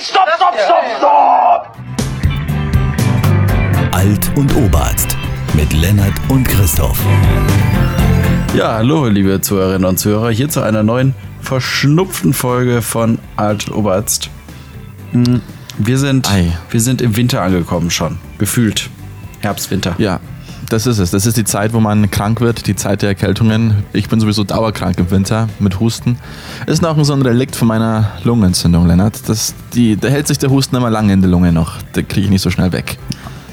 Hey, stopp, stopp, stopp, stopp! Alt und Oberarzt mit Lennart und Christoph. Ja, hallo, liebe Zuhörerinnen und Zuhörer, hier zu einer neuen verschnupften Folge von Alt und Oberarzt. Hm, Wir sind, Ei. wir sind im Winter angekommen schon, gefühlt. Herbst, Winter. Ja, das ist es. Das ist die Zeit, wo man krank wird, die Zeit der Erkältungen. Ich bin sowieso dauerkrank im Winter mit Husten. Ist noch so ein Relikt von meiner Lungenentzündung, Lennart. Das, die, da hält sich der Husten immer lange in der Lunge noch. Da kriege ich nicht so schnell weg.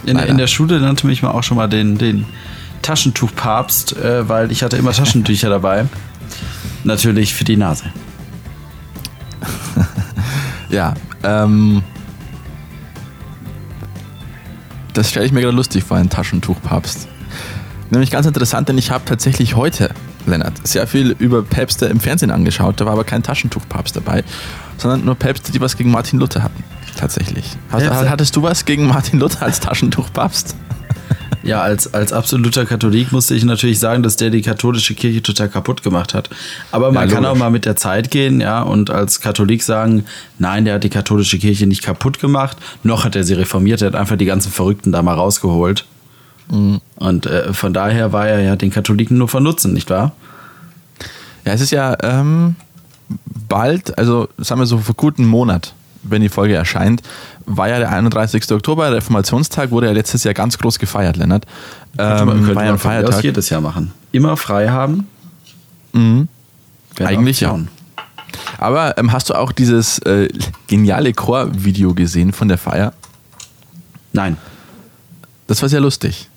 In, in der Schule nannte mich mal auch schon mal den, den Taschentuchpapst, äh, weil ich hatte immer Taschentücher dabei. Natürlich für die Nase. Ja, ähm. Das stelle ich mir gerade lustig vor, ein Taschentuchpapst. Nämlich ganz interessant, denn ich habe tatsächlich heute, Lennart, sehr viel über Päpste im Fernsehen angeschaut. Da war aber kein Taschentuchpapst dabei, sondern nur Päpste, die was gegen Martin Luther hatten. Tatsächlich. Hast, hattest du was gegen Martin Luther als Taschentuchpapst? Ja, als, als absoluter Katholik musste ich natürlich sagen, dass der die katholische Kirche total kaputt gemacht hat. Aber man Ja, kann auch mal mit der Zeit gehen, ja, und als Katholik sagen, nein, der hat die katholische Kirche nicht kaputt gemacht, noch hat er sie reformiert, er hat einfach die ganzen Verrückten da mal rausgeholt. Mhm. Und äh, von daher war er ja den Katholiken nur von Nutzen, nicht wahr? Ja, es ist ja ähm, bald, also sagen wir so vor guten Monat, wenn die Folge erscheint, war ja der 31. Oktober, Reformationstag, wurde ja letztes Jahr ganz groß gefeiert, Lennart. Könnte man, Ähm, könnte man von mir aus Feiertag. jedes Jahr machen. Immer frei haben. Mhm. Eigentlich ja. Aber ähm, hast du auch dieses äh, geniale Chor-Video gesehen von der Feier? Nein. Das war sehr lustig.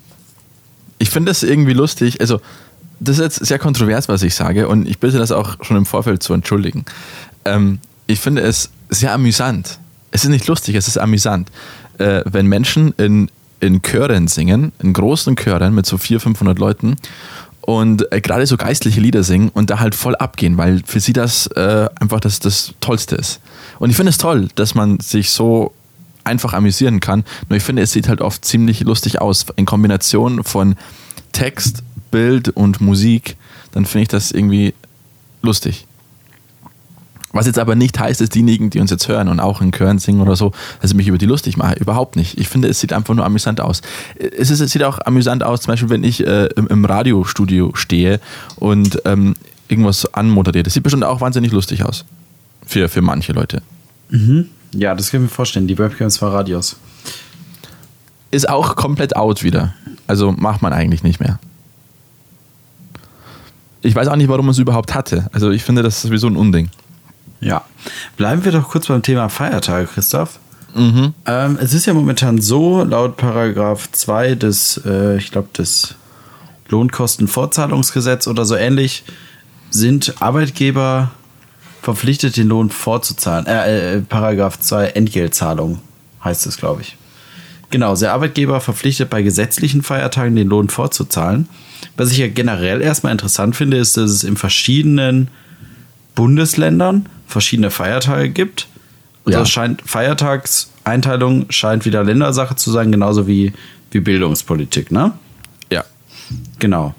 Ich finde das irgendwie lustig. Also, das ist jetzt sehr kontrovers, was ich sage, und ich bitte das auch schon im Vorfeld zu entschuldigen. Ähm, ich finde es sehr amüsant. Es ist nicht lustig, es ist amüsant, äh, wenn Menschen in, in Chören singen, in großen Chören mit so 400, 500 Leuten und äh, gerade so geistliche Lieder singen und da halt voll abgehen, weil für sie das äh, einfach das, das Tollste ist. Und ich finde es toll, dass man sich so einfach amüsieren kann. Nur ich finde, es sieht halt oft ziemlich lustig aus. In Kombination von Text, Bild und Musik, dann finde ich das irgendwie lustig. Was jetzt aber nicht heißt, dass diejenigen, die uns jetzt hören und auch in Chören singen oder so, dass ich mich über die lustig mache. Überhaupt nicht. Ich finde, es sieht einfach nur amüsant aus. Es, ist, es sieht auch amüsant aus, zum Beispiel, wenn ich äh, im, im Radiostudio stehe und ähm, irgendwas anmoderiere. Das sieht bestimmt auch wahnsinnig lustig aus. Für, für manche Leute. Ja, das kann ich mir vorstellen. Die Webcams war Radios. Ist auch komplett out wieder. Also macht man eigentlich nicht mehr. Ich weiß auch nicht, warum man es überhaupt hatte. Also ich finde, das ist sowieso ein Unding. Ja. Bleiben wir doch kurz beim Thema Feiertage, Christoph. Mhm. Ähm, es ist ja momentan so, laut Paragraph 2 des, äh, ich glaube, des Lohnkostenvorzahlungsgesetz oder so ähnlich, sind Arbeitgeber verpflichtet, den Lohn vorzuzahlen. Äh, äh, Paragraph 2 Entgeltzahlung heißt es, glaube ich. Genau, der Arbeitgeber verpflichtet bei gesetzlichen Feiertagen den Lohn vorzuzahlen. Was ich ja generell erstmal interessant finde, ist, dass es in verschiedenen Bundesländern verschiedene Feiertage gibt. Also Ja. scheint Feiertagseinteilung scheint wieder Ländersache zu sein, genauso wie, wie Bildungspolitik, ne? Ja. Genau.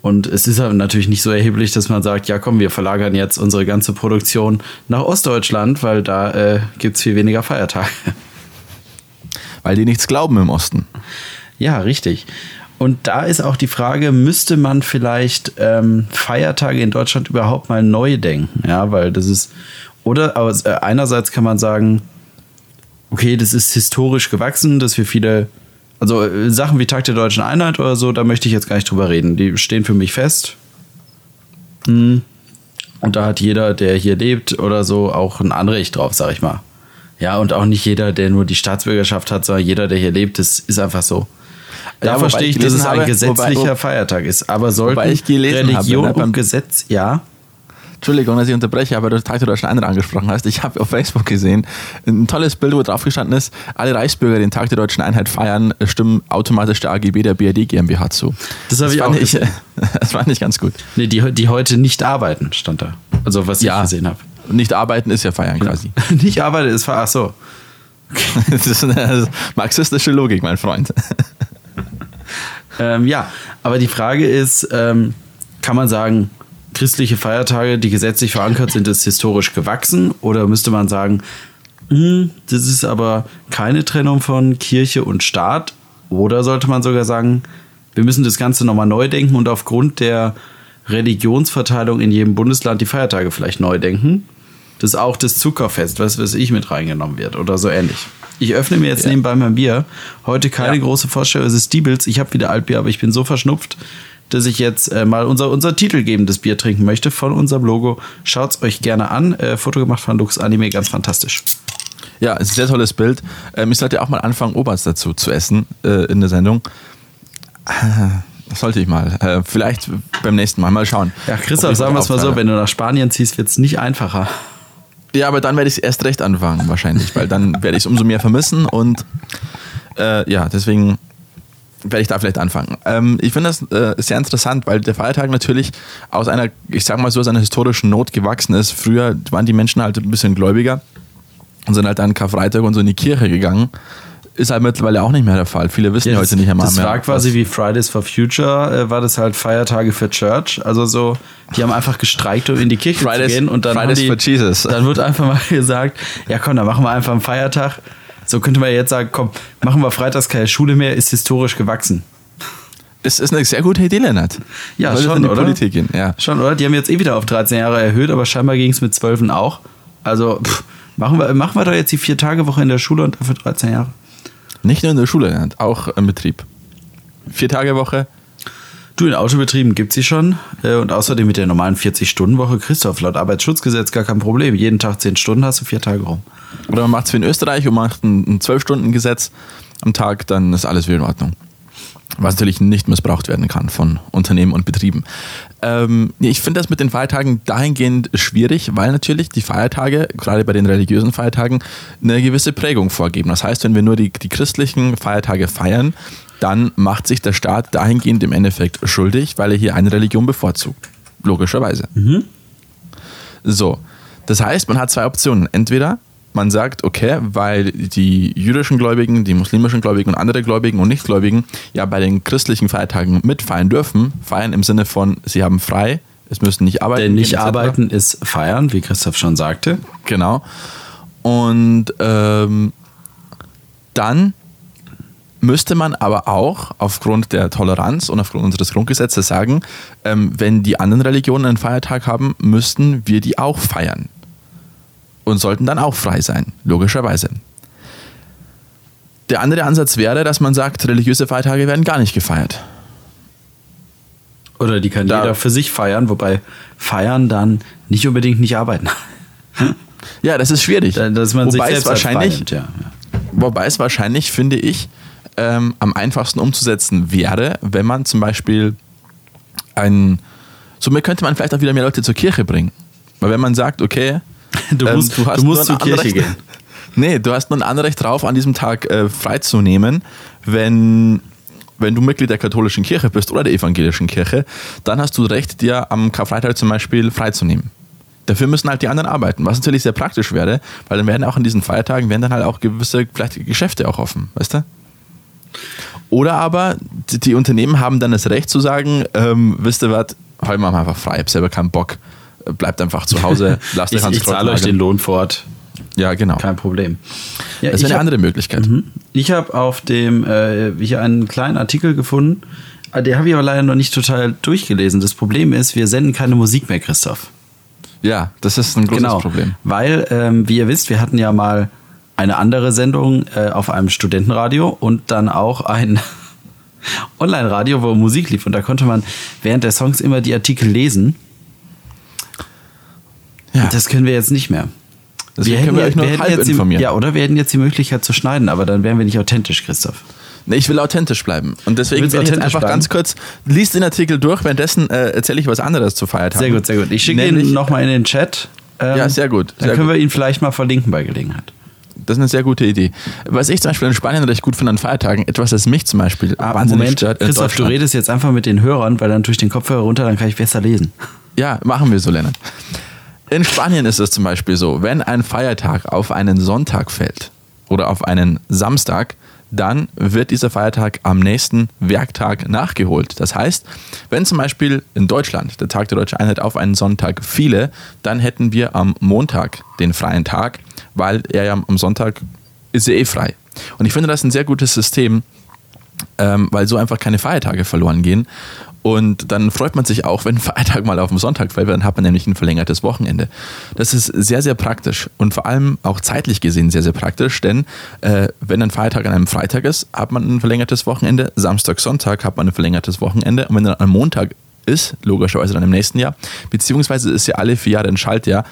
Und es ist aber natürlich nicht so erheblich, dass man sagt, ja komm, wir verlagern jetzt unsere ganze Produktion nach Ostdeutschland, weil da äh, gibt es viel weniger Feiertage. Weil die nichts glauben im Osten. Ja, richtig. Und da ist auch die Frage, müsste man vielleicht ähm, Feiertage in Deutschland überhaupt mal neu denken? Ja, weil das ist, oder aber, äh, einerseits kann man sagen, okay, das ist historisch gewachsen, dass wir viele, also äh, Sachen wie Tag der Deutschen Einheit oder so, da möchte ich jetzt gar nicht drüber reden. Die stehen für mich fest. Hm. Und da hat jeder, der hier lebt oder so, auch ein Anrecht drauf, sag ich mal. Ja, und auch nicht jeder, der nur die Staatsbürgerschaft hat, sondern jeder, der hier lebt, das ist einfach so. Da Ja, verstehe ich ich, dass es ein habe- gesetzlicher wobei- Feiertag ist. Aber sollten gelesen habe, Religion ne, beim- und Gesetz, ja, Entschuldigung, dass ich unterbreche, aber du Tag der Deutschen Einheit angesprochen hast. Ich habe auf Facebook gesehen, ein tolles Bild, wo drauf gestanden ist, alle Reichsbürger, die den Tag der Deutschen Einheit feiern, stimmen automatisch der AGB der BRD GmbH zu. Das habe ich auch ich, gesehen. Das fand ich ganz gut. nee, die, die heute nicht arbeiten, stand da. Also was Ja. ich gesehen habe. Nicht arbeiten ist ja feiern quasi. nicht arbeiten ist, ach so. Das ist eine marxistische Logik, mein Freund. Ähm, ja, aber die Frage ist, ähm, kann man sagen, christliche Feiertage, die gesetzlich verankert sind, ist historisch gewachsen? Oder müsste man sagen, Hm, Das ist aber keine Trennung von Kirche und Staat. Oder sollte man sogar sagen, wir müssen das Ganze nochmal neu denken und aufgrund der Religionsverteilung in jedem Bundesland die Feiertage vielleicht neu denken. Dass auch das Zuckerfest, was weiß ich, mit reingenommen wird oder so ähnlich. Ich öffne mir jetzt Ja. nebenbei mein Bier. Heute keine Ja. große Vorstellung, es ist Diebels. Ich habe wieder Altbier, aber ich bin so verschnupft, dass ich jetzt äh, mal unser, unser titelgebendes Bier trinken möchte von unserem Logo. Schaut's euch gerne an. Äh, Foto gemacht von Lux Anime, ganz fantastisch. Ja, ist ein sehr tolles Bild. Ähm, ich sollte auch mal anfangen, Oberst dazu zu essen äh, in der Sendung. Das sollte ich mal. Äh, vielleicht beim nächsten Mal. Mal schauen. Ja, Christoph, sagen wir es mal so, wenn du nach Spanien ziehst, wird es nicht einfacher. Ja, aber dann werde ich es erst recht anfangen, wahrscheinlich, weil dann werde ich es umso mehr vermissen und äh, ja, deswegen werde ich da vielleicht anfangen. Ähm, ich finde das äh, sehr interessant, weil der Feiertag natürlich aus einer, ich sag mal so, aus einer historischen Not gewachsen ist. Früher waren die Menschen halt ein bisschen gläubiger und sind halt an Karfreitag und so in die Kirche gegangen. Ist halt mittlerweile auch nicht mehr der Fall. Viele wissen ja, das, heute nicht einmal das mehr. war quasi wie Fridays for Future, äh, war das halt Feiertage für Church. Also so, die haben einfach gestreikt, um in die Kirche Fridays- zu gehen. Und dann Fridays die, for Jesus. Dann wird einfach mal gesagt, ja komm, dann machen wir einfach einen Feiertag. So könnte man jetzt sagen, komm, machen wir freitags keine Schule mehr, ist historisch gewachsen. Es ist eine sehr gute Idee, Lennart. Ja, schon, in die oder? Politik gehen, ja. Schon, oder? Die haben jetzt eh wieder auf 13 Jahre erhöht, aber scheinbar ging es mit 12 auch. Also pff, machen, wir, machen wir doch jetzt die Vier-Tage-Woche in der Schule und dafür 13 Jahre. Nicht nur in der Schule, Lennart, auch im Betrieb. Vier Tage Woche, Du, in Autobetrieben gibt sie schon. Äh, Und außerdem mit der normalen 40-Stunden-Woche, Christoph, laut Arbeitsschutzgesetz gar kein Problem. Jeden Tag 10 Stunden hast du vier Tage rum. Oder man macht es wie in Österreich und macht ein, ein 12-Stunden-Gesetz am Tag, dann ist alles wieder in Ordnung. Was natürlich nicht missbraucht werden kann von Unternehmen und Betrieben. Ähm, ich finde das mit den Feiertagen dahingehend schwierig, weil natürlich die Feiertage, gerade bei den religiösen Feiertagen, eine gewisse Prägung vorgeben. Das heißt, wenn wir nur die, die christlichen Feiertage feiern, dann macht sich der Staat dahingehend im Endeffekt schuldig, weil er hier eine Religion bevorzugt. Logischerweise. So, das heißt, man hat zwei Optionen. Entweder man sagt, okay, weil die jüdischen Gläubigen, die muslimischen Gläubigen und andere Gläubigen und Nichtgläubigen ja bei den christlichen Feiertagen mitfeiern dürfen, feiern im Sinne von, sie haben frei, es müssen nicht arbeiten. Denn nicht arbeiten ist feiern, wie Christoph schon sagte. Genau. Und ähm, dann müsste man aber auch aufgrund der Toleranz und aufgrund unseres Grundgesetzes sagen, ähm, wenn die anderen Religionen einen Feiertag haben, müssten wir die auch feiern. Und sollten dann auch frei sein, logischerweise. Der andere Ansatz wäre, dass man sagt, religiöse Feiertage werden gar nicht gefeiert. Oder die kann Da- jeder für sich feiern, wobei feiern dann nicht unbedingt nicht arbeiten. Ja, das ist schwierig. Dass man sich Wobei es selbst als wahrscheinlich, ja. ja. Wobei es wahrscheinlich, finde ich, ähm, am einfachsten umzusetzen wäre, wenn man zum Beispiel ein. Somit könnte man vielleicht auch wieder mehr Leute zur Kirche bringen. Weil wenn man sagt, okay, Du ähm, musst, du hast musst nur zur Kirche Anrecht- gehen. Nee, du hast nur ein Anrecht drauf, an diesem Tag äh, freizunehmen, wenn, wenn du Mitglied der katholischen Kirche bist oder der evangelischen Kirche, dann hast du Recht, dir am Karfreitag zum Beispiel freizunehmen. Dafür müssen halt die anderen arbeiten, was natürlich sehr praktisch wäre, weil dann werden auch an diesen Feiertagen werden dann halt auch gewisse vielleicht Geschäfte auch offen, weißt du? Oder aber die, die Unternehmen haben dann das Recht zu sagen, ähm, wisst ihr was, heute machen wir einfach frei, ich hab selber keinen Bock, bleibt einfach zu Hause, lasst Ich, ich zahle euch den. Lohn fort. Ja, genau. Kein Problem. Ja, Das ist eine hab- andere Möglichkeit. Ich habe auf dem äh, hier einen kleinen Artikel gefunden. äh, Der habe ich aber leider noch nicht total durchgelesen. Das Problem ist, wir senden keine Musik mehr, Christoph. Ja, das ist ein großes genau. Problem. Weil, ähm, wie ihr wisst, wir hatten ja mal eine andere Sendung äh, auf einem Studentenradio und dann auch ein Online-Radio, wo Musik lief. Und da konnte man während der Songs immer die Artikel lesen. Ja, Das können wir jetzt nicht mehr. Deswegen können wir euch nur hätten halb jetzt die, informieren. Ja, oder wir hätten jetzt die Möglichkeit zu schneiden, aber dann wären wir nicht authentisch, Christoph. nee, ich will authentisch bleiben. Und deswegen will ich einfach bleiben? ganz kurz, liest den Artikel durch, währenddessen äh, erzähle ich was anderes zu Feiertagen. Sehr gut, sehr gut. Ich schicke ihn nochmal in den Chat. Ähm, Ja, sehr gut, Dann sehr können gut. wir ihn vielleicht mal verlinken bei Gelegenheit. Das ist eine sehr gute Idee. Was ich zum Beispiel in Spanien recht gut finde an Feiertagen, etwas, das mich zum Beispiel wahnsinnig Ah, Moment, stört. in Christoph, du redest jetzt einfach mit den Hörern, weil dann tue ich den Kopfhörer runter, dann kann ich besser lesen. Ja, machen wir so, Lennart. In Spanien ist es zum Beispiel so, wenn ein Feiertag auf einen Sonntag fällt oder auf einen Samstag, dann wird dieser Feiertag am nächsten Werktag nachgeholt. Das heißt, wenn zum Beispiel in Deutschland der Tag der Deutschen Einheit auf einen Sonntag fiele, dann hätten wir am Montag den freien Tag, weil er ja am Sonntag ist er eh frei. Und ich finde das ein sehr gutes System, ähm, weil so einfach keine Feiertage verloren gehen. Und dann freut man sich auch, wenn Feiertag mal auf dem Sonntag fällt, dann hat man nämlich ein verlängertes Wochenende. Das ist sehr, sehr praktisch und vor allem auch zeitlich gesehen sehr, sehr praktisch, denn äh, wenn ein Feiertag an einem Freitag ist, hat man ein verlängertes Wochenende, Samstag, Sonntag hat man ein verlängertes Wochenende. Und wenn dann am Montag ist, logischerweise dann im nächsten Jahr, beziehungsweise ist ja alle vier Jahre ein Schaltjahr,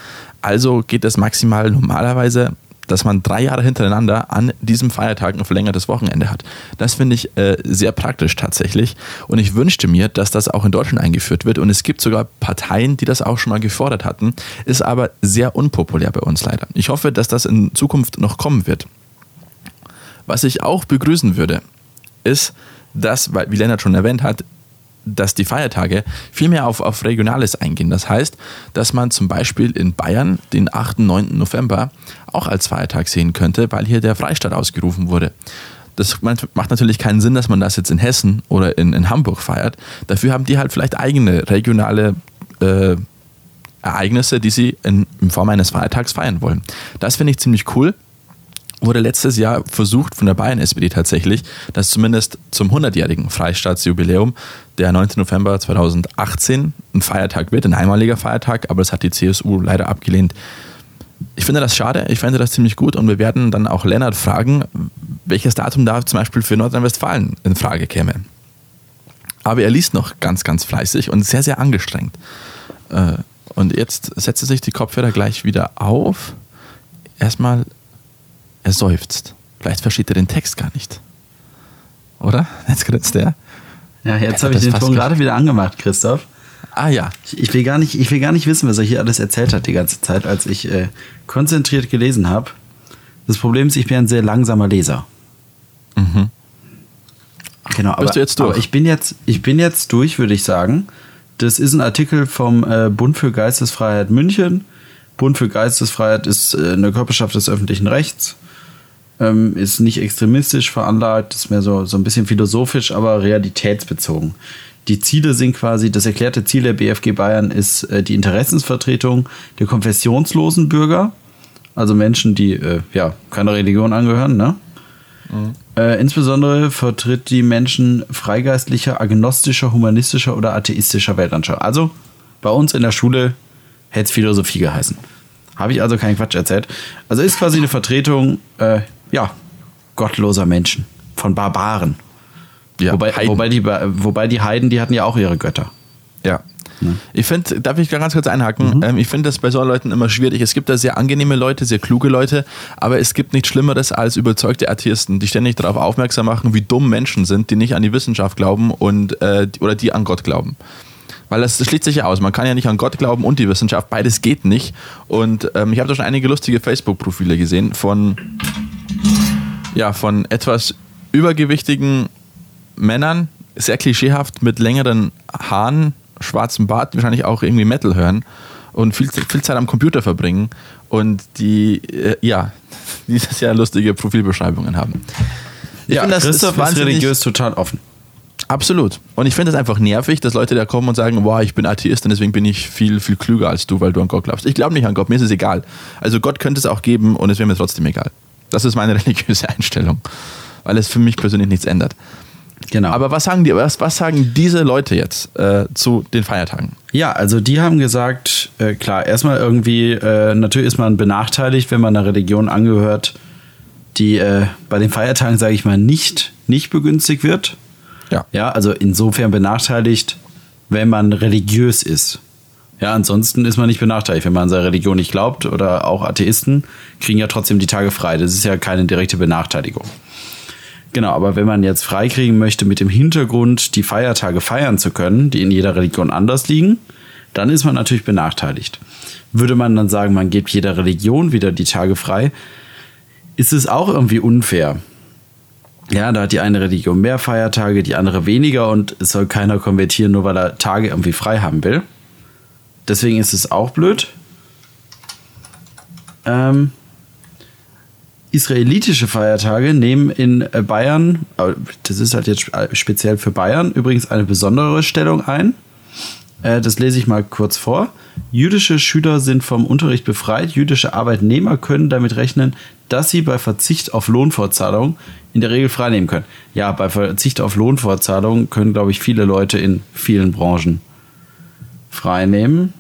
also geht das maximal normalerweise dass man drei Jahre hintereinander an diesem Feiertag ein verlängertes Wochenende hat. Das finde ich äh, sehr praktisch tatsächlich. Und ich wünschte mir, dass das auch in Deutschland eingeführt wird. Und es gibt sogar Parteien, die das auch schon mal gefordert hatten. Ist aber sehr unpopulär bei uns leider. Ich hoffe, dass das in Zukunft noch kommen wird. Was ich auch begrüßen würde, ist, dass, wie Lennart schon erwähnt hat, dass die Feiertage viel mehr auf, auf Regionales eingehen. Das heißt, dass man zum Beispiel in Bayern den 8. 9. November auch als Feiertag sehen könnte, weil hier der Freistaat ausgerufen wurde. Das macht natürlich keinen Sinn, dass man das jetzt in Hessen oder in, in Hamburg feiert. Dafür haben die halt vielleicht eigene regionale äh, Ereignisse, die sie in, in Form eines Feiertags feiern wollen. Das finde ich ziemlich cool wurde letztes Jahr versucht von der Bayern-SPD tatsächlich, dass zumindest zum 100-jährigen Freistaatsjubiläum der 9. November 2018 ein Feiertag wird, ein einmaliger Feiertag, aber das hat die CSU leider abgelehnt. Ich finde das schade, ich fände das ziemlich gut und wir werden dann auch Lennart fragen, welches Datum da zum Beispiel für Nordrhein-Westfalen in Frage käme. Aber er liest noch ganz, ganz fleißig und sehr, sehr angestrengt. Äh, und jetzt setzt er sich die Kopfhörer gleich wieder auf. Erstmal er seufzt. Vielleicht versteht er den Text gar nicht. Oder? Jetzt grinst er. Ja, jetzt habe ich den Ton gerade wieder angemacht, Christoph. Ah ja. Ich, ich, will gar nicht, ich will gar nicht wissen, was er hier alles erzählt hat die ganze Zeit, als ich äh, konzentriert gelesen habe. Das Problem ist, ich bin ein sehr langsamer Leser. Mhm. Genau, aber, Bist du jetzt durch? aber ich bin jetzt, ich bin jetzt durch, würde ich sagen. Das ist ein Artikel vom äh, Bund für Geistesfreiheit München. Bund für Geistesfreiheit ist äh, eine Körperschaft des öffentlichen Rechts ähm, ist nicht extremistisch veranlagt, ist mehr so, so ein bisschen philosophisch, aber realitätsbezogen. Die Ziele sind quasi, das erklärte Ziel der BFG Bayern ist äh, die Interessensvertretung der konfessionslosen Bürger, also Menschen, die äh, ja keiner Religion angehören, ne? Mhm. Äh, insbesondere vertritt die Menschen freigeistlicher, agnostischer, humanistischer oder atheistischer Weltanschauung. Also bei uns in der Schule hätte es Philosophie geheißen. Habe ich also keinen Quatsch erzählt. Also ist quasi eine Vertretung äh, ja, gottloser Menschen, von Barbaren. Ja, wobei, wobei, die, wobei die Heiden, die hatten ja auch ihre Götter. Ja. ja. Ich finde, darf ich ganz kurz einhaken? Mhm. Ähm, ich finde das bei so Leuten immer schwierig. Es gibt da sehr angenehme Leute, sehr kluge Leute, aber es gibt nichts Schlimmeres als überzeugte Atheisten, die ständig darauf aufmerksam machen, wie dumm Menschen sind, die nicht an die Wissenschaft glauben und äh, oder die an Gott glauben. Weil das, das schließt sich ja aus. Man kann ja nicht an Gott glauben und die Wissenschaft. Beides geht nicht. Und ähm, ich habe da schon einige lustige Facebook-Profile gesehen von ja, von etwas übergewichtigen Männern, sehr klischeehaft mit längeren Haaren, schwarzem Bart, wahrscheinlich auch irgendwie Metal hören und viel, viel Zeit am Computer verbringen und die, äh, ja, die sehr lustige Profilbeschreibungen haben. Ich ja, finde, das Christoph ist, ist religiös total offen. Absolut. Und ich finde es einfach nervig, dass Leute da kommen und sagen, boah, ich bin Atheist und deswegen bin ich viel, viel klüger als du, weil du an Gott glaubst. Ich glaube nicht an Gott, mir ist es egal. Also Gott könnte es auch geben und es wäre mir trotzdem egal. Das ist meine religiöse Einstellung, weil es für mich persönlich nichts ändert. Genau. Aber was sagen die, was, was sagen diese Leute jetzt äh, zu den Feiertagen? Ja, also die haben gesagt, äh, klar, erstmal irgendwie, äh, natürlich ist man benachteiligt, wenn man einer Religion angehört, die äh, bei den Feiertagen, sage ich mal, nicht, nicht begünstigt wird. Ja. Ja, also insofern benachteiligt, wenn man religiös ist. Ja, ansonsten ist man nicht benachteiligt. Wenn man seiner Religion nicht glaubt oder auch Atheisten kriegen ja trotzdem die Tage frei. Das ist ja keine direkte Benachteiligung. Genau, aber wenn man jetzt freikriegen möchte mit dem Hintergrund, die Feiertage feiern zu können, die in jeder Religion anders liegen, dann ist man natürlich benachteiligt. Würde man dann sagen, man gibt jeder Religion wieder die Tage frei, ist es auch irgendwie unfair. Ja, da hat die eine Religion mehr Feiertage, die andere weniger und es soll keiner konvertieren, nur weil er Tage irgendwie frei haben will. Deswegen ist es auch blöd. Ähm, israelitische Feiertage nehmen in äh, Bayern, das ist halt jetzt speziell für Bayern, übrigens eine besondere Stellung ein. Äh, das lese ich mal kurz vor. Jüdische Schüler sind vom Unterricht befreit. Jüdische Arbeitnehmer können damit rechnen, dass sie bei Verzicht auf Lohnfortzahlung in der Regel freinehmen können. Ja, bei Verzicht auf Lohnfortzahlung können, glaube ich, viele Leute in vielen Branchen freinehmen.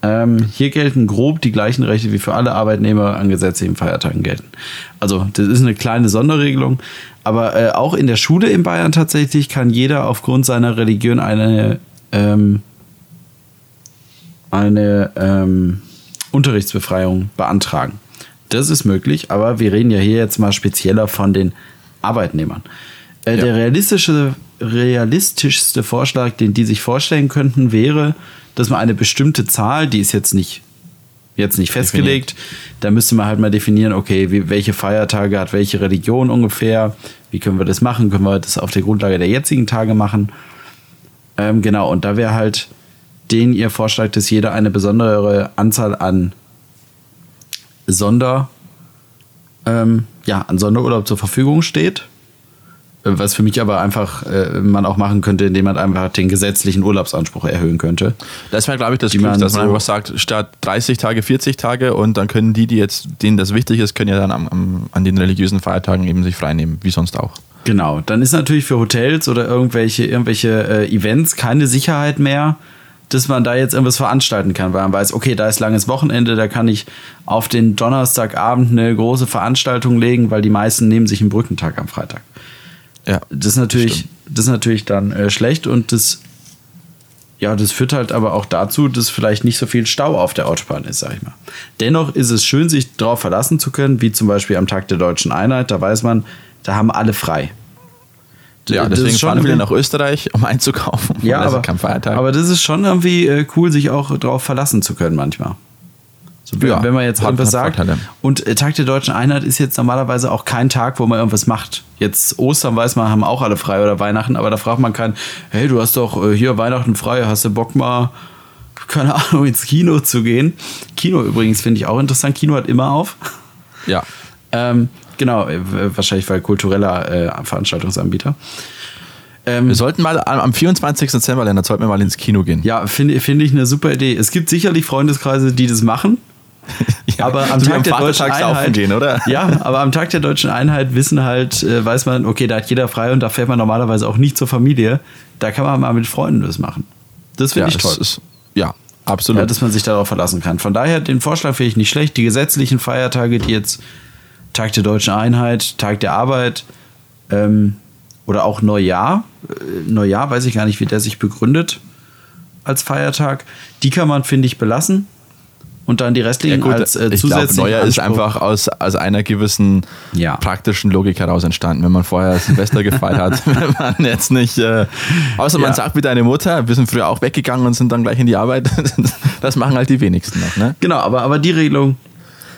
Ähm, hier gelten grob die gleichen Rechte wie für alle Arbeitnehmer an gesetzlichen Feiertagen gelten. Also das ist eine kleine Sonderregelung, aber äh, auch in der Schule in Bayern tatsächlich kann jeder aufgrund seiner Religion eine ähm, eine ähm, Unterrichtsbefreiung beantragen. Das ist möglich, aber wir reden ja hier jetzt mal spezieller von den Arbeitnehmern. Äh, Ja. Der realistische, realistischste Vorschlag, den die sich vorstellen könnten, wäre, dass man eine bestimmte Zahl, die ist jetzt nicht jetzt nicht festgelegt, da müsste man halt mal definieren, okay, wie, welche Feiertage hat welche Religion ungefähr, wie können wir das machen, können wir das auf der Grundlage der jetzigen Tage machen. Ähm, genau, und da wäre halt den ihr Vorschlag, dass jeder eine besondere Anzahl an Sonder, ähm, ja, an Sonderurlaub zur Verfügung steht. Was für mich aber einfach äh, man auch machen könnte, indem man einfach den gesetzlichen Urlaubsanspruch erhöhen könnte. Das wäre, glaube ich, das man dass man so- einfach sagt, statt 30 Tage, 40 Tage und dann können die, die jetzt, denen das wichtig ist, können ja dann am, am, an den religiösen Feiertagen eben sich freinehmen, wie sonst auch. Genau, dann ist natürlich für Hotels oder irgendwelche, irgendwelche äh, Events keine Sicherheit mehr, dass man da jetzt irgendwas veranstalten kann, weil man weiß, okay, da ist langes Wochenende, da kann ich auf den Donnerstagabend eine große Veranstaltung legen, weil die meisten nehmen sich einen Brückentag am Freitag. Ja. Das ist natürlich, das ist natürlich dann äh, schlecht und das, ja, das führt halt aber auch dazu, dass vielleicht nicht so viel Stau auf der Autobahn ist, sag ich mal. Dennoch ist es schön, sich darauf verlassen zu können, wie zum Beispiel am Tag der Deutschen Einheit, da weiß man, da haben alle frei. Ja, deswegen fahren irgendwie- nach Österreich, um einzukaufen. Ja, aber, aber das ist schon irgendwie äh, cool, sich auch darauf verlassen zu können manchmal. So, wenn- Ja, wenn man jetzt hat- irgendwas hat sagt. Vorteile. Und äh, Tag der Deutschen Einheit ist jetzt normalerweise auch kein Tag, wo man irgendwas macht. Jetzt Ostern weiß man, haben auch alle frei oder Weihnachten, aber da fragt man keinen, hey, du hast doch äh, hier Weihnachten frei, hast du Bock mal, keine Ahnung, ins Kino zu gehen? Kino übrigens finde ich auch interessant. Kino hat immer auf. ja. Ähm, genau, äh, wahrscheinlich weil kultureller Veranstaltungsanbieter. Ähm, Wir sollten mal am am 24. Dezember, Lennart, sollten wir mal ins Kino gehen. Ja, finde finde ich eine super Idee. Es gibt sicherlich Freundeskreise, die das machen. Ja, aber am so Tag der deutschen Einheit, gehen, oder? Ja, aber am Tag der deutschen Einheit wissen halt, äh, weiß man, okay, da hat jeder frei und da fährt man normalerweise auch nicht zur Familie. Da kann man mal mit Freunden das machen. Das finde Ja, ich toll. Ist, ja, absolut. Ja, dass man sich darauf verlassen kann. Von daher, den Vorschlag finde ich nicht schlecht. Die gesetzlichen Feiertage, die jetzt Tag der deutschen Einheit, Tag der Arbeit ähm, oder auch Neujahr, äh, Neujahr, weiß ich gar nicht, wie der sich begründet als Feiertag, die kann man, finde ich, belassen. Und dann die ja, restlichen gut, als äh, ich zusätzlichen ist Anspruch. einfach aus, aus einer gewissen Ja. praktischen Logik heraus entstanden. Wenn man vorher Silvester gefeiert hat, wenn man jetzt nicht, äh, außer man Ja. sagt wie deine Mutter, wir sind früher auch weggegangen und sind dann gleich in die Arbeit. Das machen halt die wenigsten noch, ne? Genau, aber, aber die Regelung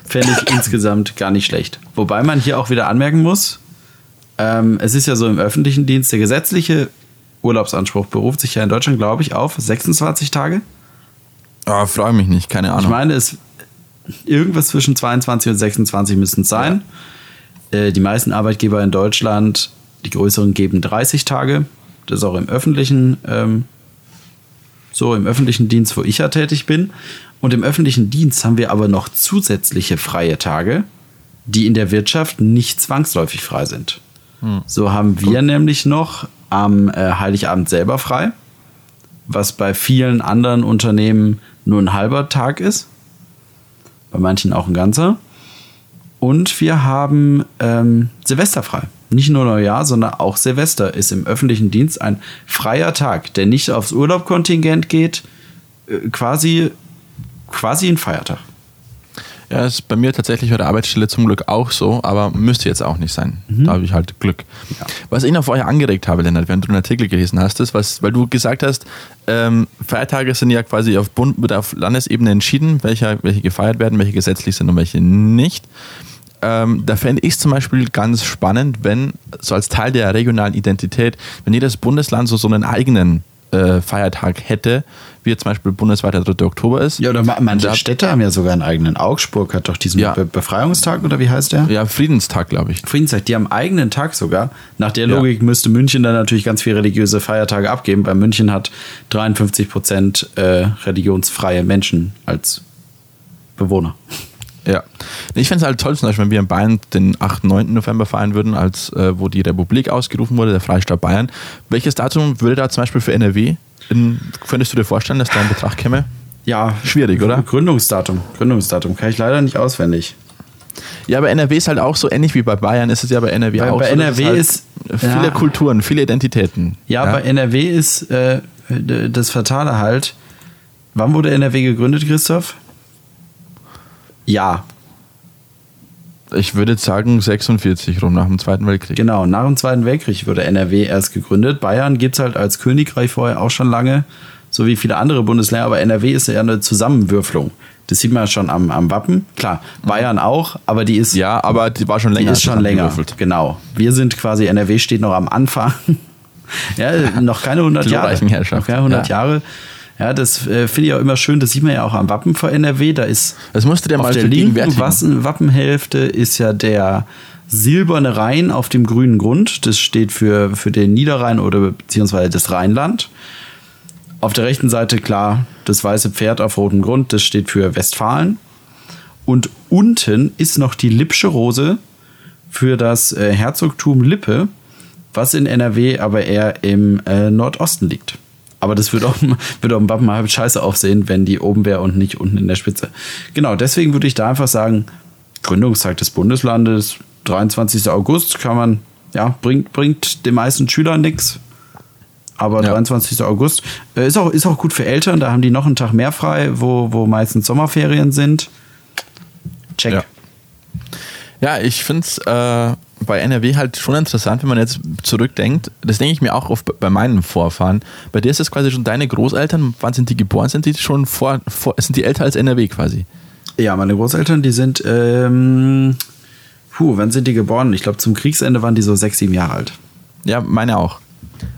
fände ich insgesamt gar nicht schlecht. Wobei man hier auch wieder anmerken muss, ähm, es ist ja so im öffentlichen Dienst, der gesetzliche Urlaubsanspruch beruft sich ja in Deutschland, glaube ich, auf 26 Tage. Oh, freue mich nicht, keine Ich Ahnung. meine, es irgendwas zwischen 22 und 26 müssten es sein. Äh, die meisten Arbeitgeber in Deutschland, die größeren, geben 30 Tage. Das ist auch im öffentlichen, ähm, so im öffentlichen Dienst, wo ich ja tätig bin. Und im öffentlichen Dienst haben wir aber noch zusätzliche freie Tage, die in der Wirtschaft nicht zwangsläufig frei sind. So haben wir nämlich noch am äh, Heiligabend selber frei, was bei vielen anderen Unternehmen nur ein halber Tag ist, bei manchen auch ein ganzer. Und wir haben ähm, Silvester frei. Nicht nur Neujahr, sondern auch Silvester ist im öffentlichen Dienst ein freier Tag, der nicht aufs Urlaubkontingent geht, äh, quasi, quasi ein Feiertag. Ja, ist bei mir tatsächlich bei der Arbeitsstelle zum Glück auch so, aber müsste jetzt auch nicht sein. Da habe ich halt Glück. Ja. Was ich noch vorher angeregt habe, Lennart, während du einen Artikel gelesen hast, ist, was, weil du gesagt hast, ähm, Feiertage sind ja quasi auf Bund oder auf Landesebene entschieden, welche, welche gefeiert werden, welche gesetzlich sind und welche nicht. Ähm, da fände ich es zum Beispiel ganz spannend, wenn, so als Teil der regionalen Identität, wenn jedes Bundesland so, so einen eigenen äh, Feiertag hätte, wie jetzt zum Beispiel bundesweit der 3. Oktober ist. Ja, oder ma- manche Da- Städte haben ja sogar einen eigenen. Augsburg hat doch diesen Ja. Be Befreiungstag oder wie heißt der? Ja, Friedenstag, glaube ich. Friedenstag, die haben einen eigenen Tag sogar. Nach der Ja. Logik müsste München dann natürlich ganz viele religiöse Feiertage abgeben, weil München hat 53 Prozent äh, religionsfreie Menschen als Bewohner. Ja. Ich fände es halt toll, zum Beispiel, wenn wir in Bayern den 8. 9. November feiern würden, als äh, wo die Republik ausgerufen wurde, der Freistaat Bayern. Welches Datum würde da zum Beispiel für NRW, in, könntest du dir vorstellen, dass da in Betracht käme? Ja, Schwierig, oder? Gründungsdatum. Gründungsdatum kann ich leider nicht auswendig. Ja, aber NRW ist halt auch so ähnlich wie bei Bayern, ist es ja bei NRW Bei- auch bei so. NRW halt ist- viele ja. Kulturen, viele Identitäten. Ja, bei NRW ist äh, das Fatale halt. Wann wurde NRW gegründet, Christoph? Ja, Ich würde sagen 46 rum nach dem Zweiten Weltkrieg. genau. Nach dem Zweiten Weltkrieg wurde NRW erst gegründet. Bayern gibt es halt als Königreich vorher auch schon lange, so wie viele andere Bundesländer, aber NRW ist ja eine Zusammenwürfelung. Das sieht man ja schon am, am Wappen. Klar, Bayern auch, aber die ist, Ja, aber die war schon die länger. ist schon länger. Genau. Wir sind quasi, NRW steht noch am Anfang. ja, noch keine 100 Jahre. Noch keine 100 Ja. Jahre. Ja, das äh, finde ich auch immer schön. Das sieht man ja auch am Wappen von NRW. Da ist Das musst du dir auf mal der linken Wappenhälfte ist ja der silberne Rhein auf dem grünen Grund. Das steht für, für den Niederrhein oder beziehungsweise das Rheinland. Auf der rechten Seite, klar, das weiße Pferd auf rotem Grund. Das steht für Westfalen. Und unten ist noch die Lippsche Rose für das äh, Herzogtum Lippe, was in NRW aber eher im äh, Nordosten liegt. Aber das würde auch, würde auch im Wappen halb scheiße aussehen, wenn die oben wäre und nicht unten in der Spitze. Genau, deswegen würde ich da einfach sagen, Gründungstag des Bundeslandes, 23. August, kann man, ja, bringt, bringt den meisten Schülern nichts. Aber Ja. 23. August äh, ist, auch, ist auch gut für Eltern, da haben die noch einen Tag mehr frei, wo, wo meistens Sommerferien sind. Check. Ja. Ja, ich finde es äh, bei NRW halt schon interessant, wenn man jetzt zurückdenkt. Das denke ich mir auch oft bei meinen Vorfahren. Bei dir ist es quasi schon deine Großeltern. Wann sind die geboren? Sind die schon vor, vor sind die älter als NRW quasi? Ja, meine Großeltern, die sind, ähm, puh, wann sind die geboren? Ich glaube, zum Kriegsende waren die so sechs, sieben Jahre alt. Ja, meine auch.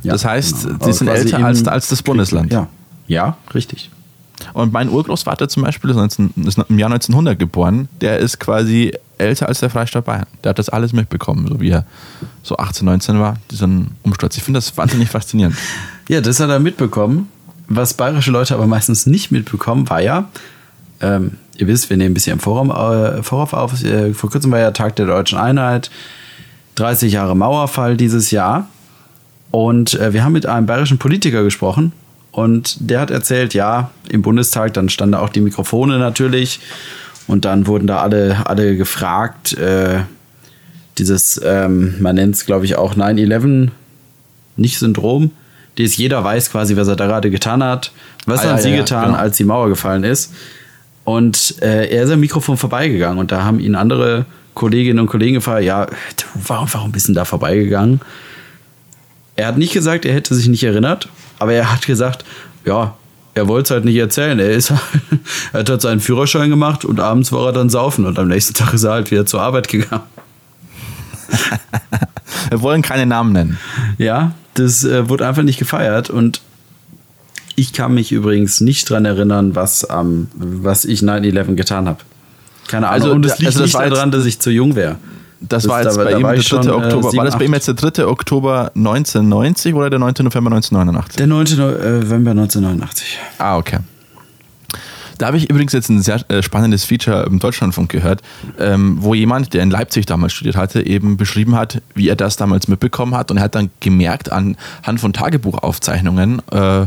Ja, das heißt, genau. die sind älter als, als das Bundesland. Ja. Ja, richtig. Und mein Urgroßvater zum Beispiel ist, 19, ist im Jahr 1900 geboren. Der ist quasi älter als der Freistaat Bayern. Der hat das alles mitbekommen, so wie er so 18, 19 war, diesen Umsturz. Ich finde das wahnsinnig faszinierend. Ja, das hat er mitbekommen. Was bayerische Leute aber meistens nicht mitbekommen, war ja, ähm, ihr wisst, wir nehmen ein bisschen im Voraum, äh, Vorauf auf. Äh, vor kurzem war ja Tag der Deutschen Einheit, 30 Jahre Mauerfall dieses Jahr. Und äh, wir haben mit einem bayerischen Politiker gesprochen und der hat erzählt, ja, im Bundestag, dann standen da auch die Mikrofone natürlich und dann wurden da alle, alle gefragt, äh, dieses, ähm, man nennt es glaube ich auch 9-11, nicht Syndrom, das jeder weiß quasi, was er da gerade getan hat. Was Ah, haben ja, sie ja, getan, genau. als die Mauer gefallen ist? Und äh, er ist am Mikrofon vorbeigegangen und da haben ihn andere Kolleginnen und Kollegen gefragt, ja, warum, warum bist du da vorbeigegangen? Er hat nicht gesagt, er hätte sich nicht erinnert, aber er hat gesagt, ja, er wollte es halt nicht erzählen. Er, ist, er hat halt seinen Führerschein gemacht und abends war er dann saufen und am nächsten Tag ist er halt wieder zur Arbeit gegangen. Wir wollen keine Namen nennen. Ja, das äh, wurde einfach nicht gefeiert und ich kann mich übrigens nicht dran erinnern, was, am was ich 9-11 getan habe. Keine Ahnung. Also, und es liegt also nicht daran, dass ich zu jung wäre. Das, Das- war jetzt da bei ihm der ich schon, 3. äh, Oktober. sieben, war das bei ihm jetzt der 3. Oktober 1990 oder der 9. November 1989? Der 9. November 1989. Ah, okay. Da habe ich übrigens jetzt ein sehr äh, spannendes Feature im Deutschlandfunk gehört, ähm, wo jemand, der in Leipzig damals studiert hatte, eben beschrieben hat, wie er das damals mitbekommen hat. Und er hat dann gemerkt anhand von Tagebuchaufzeichnungen, äh,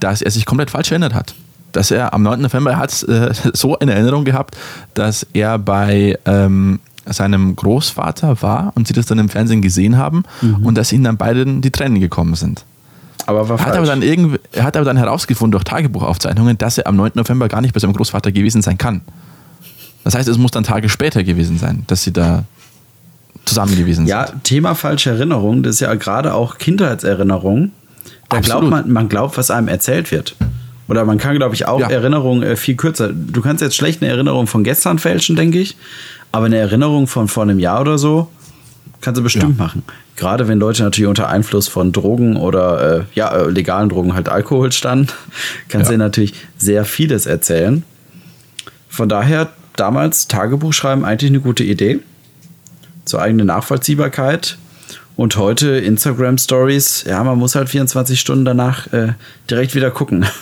dass er sich komplett falsch erinnert hat. Dass er am 9. November er hat äh, so in Erinnerung gehabt, dass er bei ähm, seinem Großvater war und sie das dann im Fernsehen gesehen haben und dass ihnen dann beiden die Tränen gekommen sind. Aber war Er hat, falsch. aber dann irgendwie, er hat aber dann herausgefunden durch Tagebuchaufzeichnungen, dass er am 9. November gar nicht bei seinem Großvater gewesen sein kann. Das heißt, es muss dann Tage später gewesen sein, dass sie da zusammen gewesen Ja, sind. Thema falsche Erinnerung, das ist ja gerade auch Kindheitserinnerung. Da glaubt Absolut. man, man glaubt, was einem erzählt wird. Oder man kann, glaube ich, auch Ja. Erinnerungen äh, viel kürzer. Du kannst jetzt schlecht eine Erinnerung von gestern fälschen, denke ich. Aber eine Erinnerung von vor einem Jahr oder so kannst du bestimmt Ja. machen. gerade wenn Leute natürlich unter Einfluss von Drogen oder äh, ja, äh, legalen Drogen halt Alkohol standen, kannst du Ja. natürlich sehr vieles erzählen. Von daher damals Tagebuch schreiben eigentlich eine gute Idee. Zur eigenen Nachvollziehbarkeit. Und heute Instagram Stories, ja, man muss halt 24 Stunden danach äh, direkt wieder gucken.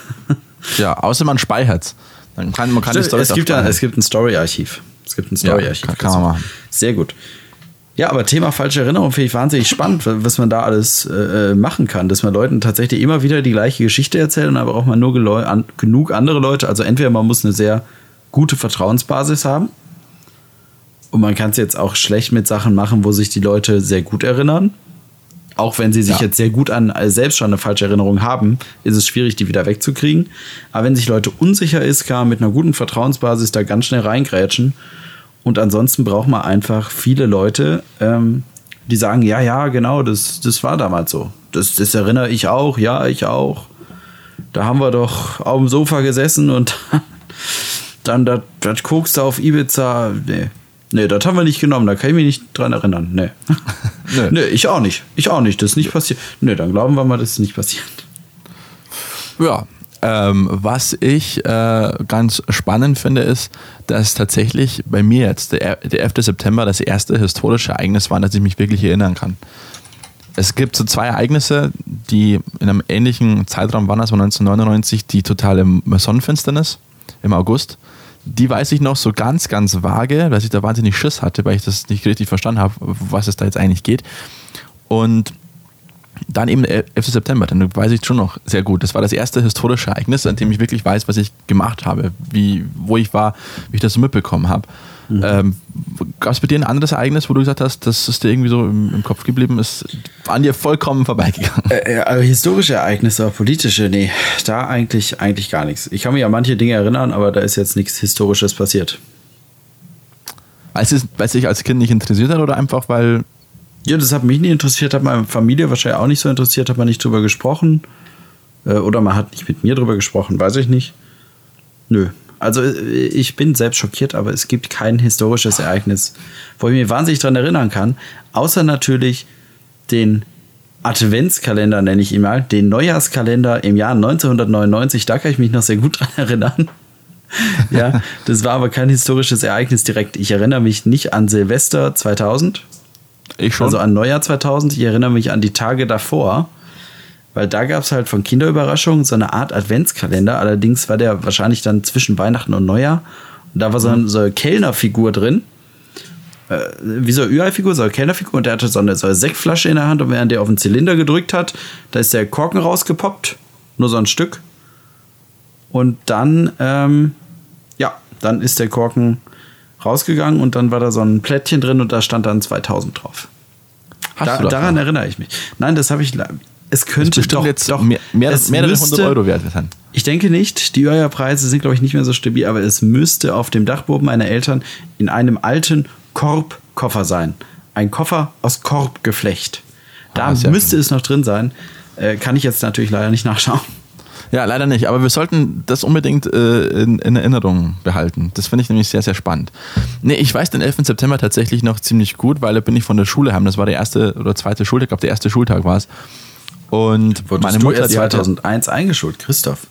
Ja, außer man speichert's. Dann kann man kann die Storys es, gibt ja, es gibt ein Story-Archiv. Es gibt ein Ja, Story-Archiv. kann- kann man machen. Sehr gut. Ja, aber Thema falsche Erinnerung finde ich wahnsinnig spannend, was man da alles äh, machen kann. Dass man Leuten tatsächlich immer wieder die gleiche Geschichte erzählt und aber auch mal nur an, genug andere Leute. Also entweder man muss eine sehr gute Vertrauensbasis haben und man kann es jetzt auch schlecht mit Sachen machen, wo sich die Leute sehr gut erinnern. Auch wenn sie sich Ja. jetzt sehr gut an äh, selbst schon eine falsche Erinnerung haben, ist es schwierig, die wieder wegzukriegen. Aber wenn sich Leute unsicher ist, kann man mit einer guten Vertrauensbasis da ganz schnell reingrätschen. Und ansonsten braucht man einfach viele Leute, ähm, die sagen, ja, ja, genau, das, das war damals so. Das, das erinnere ich auch, ja, ich auch. Da haben wir doch auf dem Sofa gesessen und dann das, das Koks da auf Ibiza. Nee. Nee, das haben wir nicht genommen, da kann ich mich nicht dran erinnern. Nee. Nö. nee, ich auch nicht. Ich auch nicht. Das ist nicht passiert. Nee, dann glauben wir mal, das ist nicht passiert. Ja, ähm, was ich äh, ganz spannend finde, ist, dass tatsächlich bei mir jetzt der, der 11. September das erste historische Ereignis war, an das ich mich wirklich erinnern kann. Es gibt so zwei Ereignisse, die in einem ähnlichen Zeitraum waren, das war 1999, die totale Sonnenfinsternis im August. Die weiß ich noch so ganz, ganz vage, dass ich da wahnsinnig Schiss hatte, weil ich das nicht richtig verstanden habe, was es da jetzt eigentlich geht. Und dann eben der 11. September, dann weiß ich schon noch sehr gut. Das war das erste historische Ereignis, an dem ich wirklich weiß, was ich gemacht habe, wie, wo ich war, wie ich das mitbekommen habe. Ähm, Gab es bei dir ein anderes Ereignis, wo du gesagt hast, das ist dir irgendwie so im, im Kopf geblieben, ist an dir vollkommen vorbeigegangen? Äh, also historische Ereignisse, aber politische, nee, da eigentlich, eigentlich gar nichts. Ich kann mich an manche Dinge erinnern, aber da ist jetzt nichts Historisches passiert. Weil es, ist, weil es dich als Kind nicht interessiert hat oder einfach weil. Ja, das hat mich nicht interessiert, hat meine Familie wahrscheinlich auch nicht so interessiert, hat man nicht drüber gesprochen. Äh, Oder man hat nicht mit mir drüber gesprochen, weiß ich nicht. Nö. Also äh, ich bin selbst schockiert, aber es gibt kein historisches Ereignis, wo ich mich wahnsinnig dran erinnern kann, außer natürlich den Adventskalender, nenne ich ihn mal, den Neujahrskalender im Jahr 1999, da kann ich mich noch sehr gut dran erinnern. ja, das war aber kein historisches Ereignis direkt. Ich erinnere mich nicht an Silvester 2000, Ich schon. also an Neujahr 2000. Ich erinnere mich an die Tage davor, weil da gab es halt von Kinderüberraschung so eine Art Adventskalender. Allerdings war der wahrscheinlich dann zwischen Weihnachten und Neujahr. Und da war so, eine, so eine Kellnerfigur drin. Äh, wie so eine Ü-Ei-Figur, so eine Kellnerfigur. Und der hatte so eine, so eine Sektflasche in der Hand. Und während der auf den Zylinder gedrückt hat, da ist der Korken rausgepoppt. Nur so ein Stück. Und dann, ähm, ja, dann ist der Korken rausgegangen und dann war da so ein Plättchen drin und da stand dann 2000 drauf. Hast Da, daran erinnere ich mich. Nein, das habe ich. Es könnte bestimmt doch, jetzt doch mehr, mehr, es mehrere müsste- hundert Euro wert sein. Ich denke nicht. Die Eierpreise sind, glaube ich, nicht mehr so stabil, aber es müsste auf dem Dachboden meiner Eltern in einem alten Korbkoffer sein. Ein Koffer aus Korbgeflecht. Da Ah, müsste es noch drin sein. Äh, kann ich jetzt natürlich leider nicht nachschauen. Ja, leider nicht, aber wir sollten das unbedingt äh, in, in Erinnerung behalten. Das finde ich nämlich sehr, sehr spannend. Nee, ich weiß den 11. September tatsächlich noch ziemlich gut, weil da bin ich von der Schule heim. Das war der erste oder zweite Schultag, ich glaube, der erste Schultag war es. Und Wurdest meine du Mutter, erst die hatte, 2001 eingeschult, Christoph.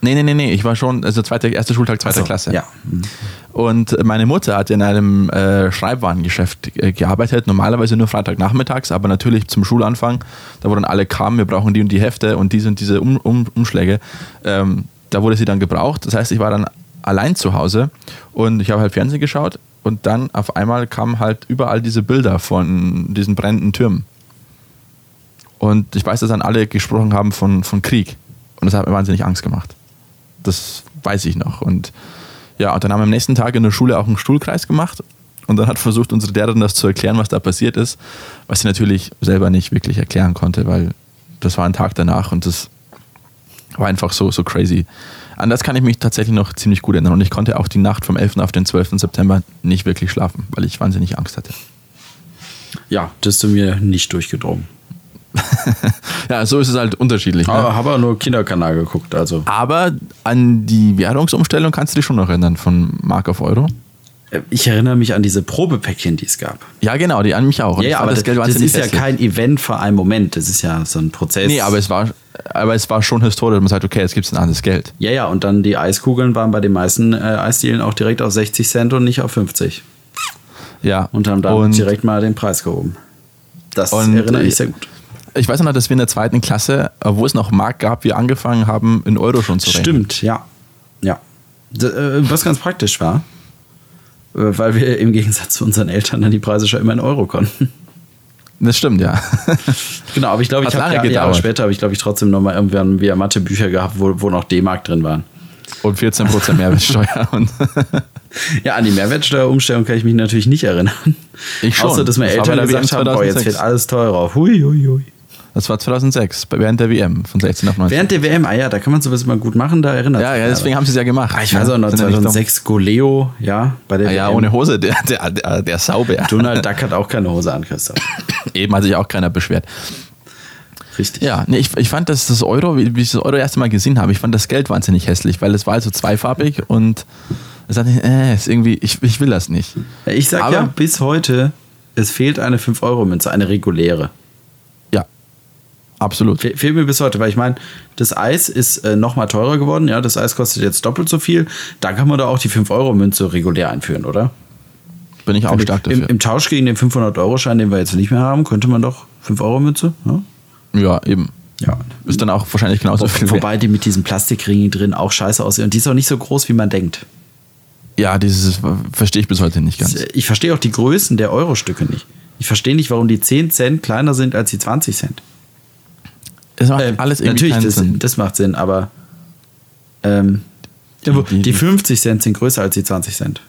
Nee, nee, nee, nee, ich war schon, also zweite, erster Schultag, zweiter So, Klasse. Ja. Und meine Mutter hat in einem äh, Schreibwarengeschäft äh, gearbeitet, normalerweise nur Freitagnachmittags, aber natürlich zum Schulanfang, da wo dann alle kamen, wir brauchen die und die Hefte und diese und diese um, um, Umschläge, ähm, da wurde sie dann gebraucht. Das heißt, ich war dann allein zu Hause und ich habe halt Fernsehen geschaut und dann auf einmal kamen halt überall diese Bilder von diesen brennenden Türmen. Und ich weiß, dass dann alle gesprochen haben von, von Krieg. Und das hat mir wahnsinnig Angst gemacht. Das weiß ich noch. Und ja, und dann haben wir am nächsten Tag in der Schule auch einen Stuhlkreis gemacht. Und dann hat versucht, unsere Lehrerin das zu erklären, was da passiert ist, was sie natürlich selber nicht wirklich erklären konnte, weil das war ein Tag danach und das war einfach so, so crazy. An das kann ich mich tatsächlich noch ziemlich gut erinnern. Und ich konnte auch die Nacht vom 11. auf den 12. September nicht wirklich schlafen, weil ich wahnsinnig Angst hatte. Ja, das ist mir nicht durchgedrungen. Ja, so ist es halt unterschiedlich. Ne? Aber habe aber nur Kinderkanal geguckt, also. Aber an die Währungsumstellung kannst du dich schon noch erinnern, von Mark auf Euro. Ich erinnere mich an diese Probepäckchen, die es gab. Ja, genau, die an mich auch. Und Ja, ja, aber das, das wahnsinnig ist ja kein Event für einen Moment. Das ist ja so ein Prozess. Nee, aber es war, aber es war schon historisch. Man sagt, okay, jetzt gibt es ein anderes Geld. Ja, ja, und dann die Eiskugeln waren bei den meisten äh, Eisdielen auch direkt auf 60 Cent und nicht auf 50. Ja. Und haben dann direkt mal den Preis gehoben. Das erinnere äh, ich sehr gut. Ich weiß noch, dass wir in der zweiten Klasse, äh, wo es noch Mark gab, wir angefangen haben, in Euro schon zu rechnen. Stimmt, ja. Ja. Äh, was ganz praktisch war, äh, weil wir im Gegensatz zu unseren Eltern dann die Preise schon immer in Euro konnten. Das stimmt, ja. Genau, aber ich glaube, ich habe Jahre, später, habe ich glaube ich trotzdem nochmal irgendwann wieder Mathebücher gehabt, wo, wo noch D-Mark drin waren. Und 14% Mehrwertsteuer. Ja, an die Mehrwertsteuerumstellung kann ich mich natürlich nicht erinnern. Ich schon. Außer, dass meine Das Eltern gesagt haben, boah, jetzt 2006. wird alles teurer. Hui, hui, hui. Das war 2006, bei- während der WM, von 16 auf 19. Während der WM, ah ja, da kann man sowas mal gut machen, da erinnert ja, sich ja, deswegen haben sie es ja gemacht. Ah, ich weiß auch noch, Sind ja nicht dumm. 2006 Goleo, ja, bei der Ah, ja, WM. ohne Hose, der, der, der, der Saubär. Donald Duck hat auch keine Hose an, Christoph. Eben hat sich auch keiner beschwert. Richtig. Ja, nee, ich, ich fand, dass das Euro, wie, ich das Euro erste Mal gesehen habe, ich fand das Geld wahnsinnig hässlich, weil es war also zweifarbig und es hat äh, ist irgendwie, ich, ich will das nicht. Ich sag Aber- ja, bis heute, es fehlt eine 5-Euro-Münze, eine reguläre. Absolut. Fe fehlt mir bis heute, weil ich meine, das Eis ist äh, nochmal teurer geworden, ja, das Eis kostet jetzt doppelt so viel. Da kann man doch auch die 5-Euro-Münze regulär einführen, oder? Bin ich auch stark Im, dafür. Im Tausch gegen den 500-Euro-Schein, den wir jetzt nicht mehr haben, könnte man doch 5-Euro-Münze, ja? ja, eben. Ja. Ist dann auch wahrscheinlich genauso viel wert. Wobei die mit diesen Plastikringen drin auch scheiße aussehen. Und die ist auch nicht so groß, wie man denkt. Ja, dieses verstehe ich bis heute nicht ganz. Ich verstehe auch die Größen der Euro-Stücke nicht. Ich verstehe nicht, warum die 10 Cent kleiner sind als die 20 Cent. Es macht Äh, alles irgendwie natürlich, keinen das, Sinn. das macht Sinn, aber ähm, wo- die- die 50 Cent sind größer als die 20 Cent.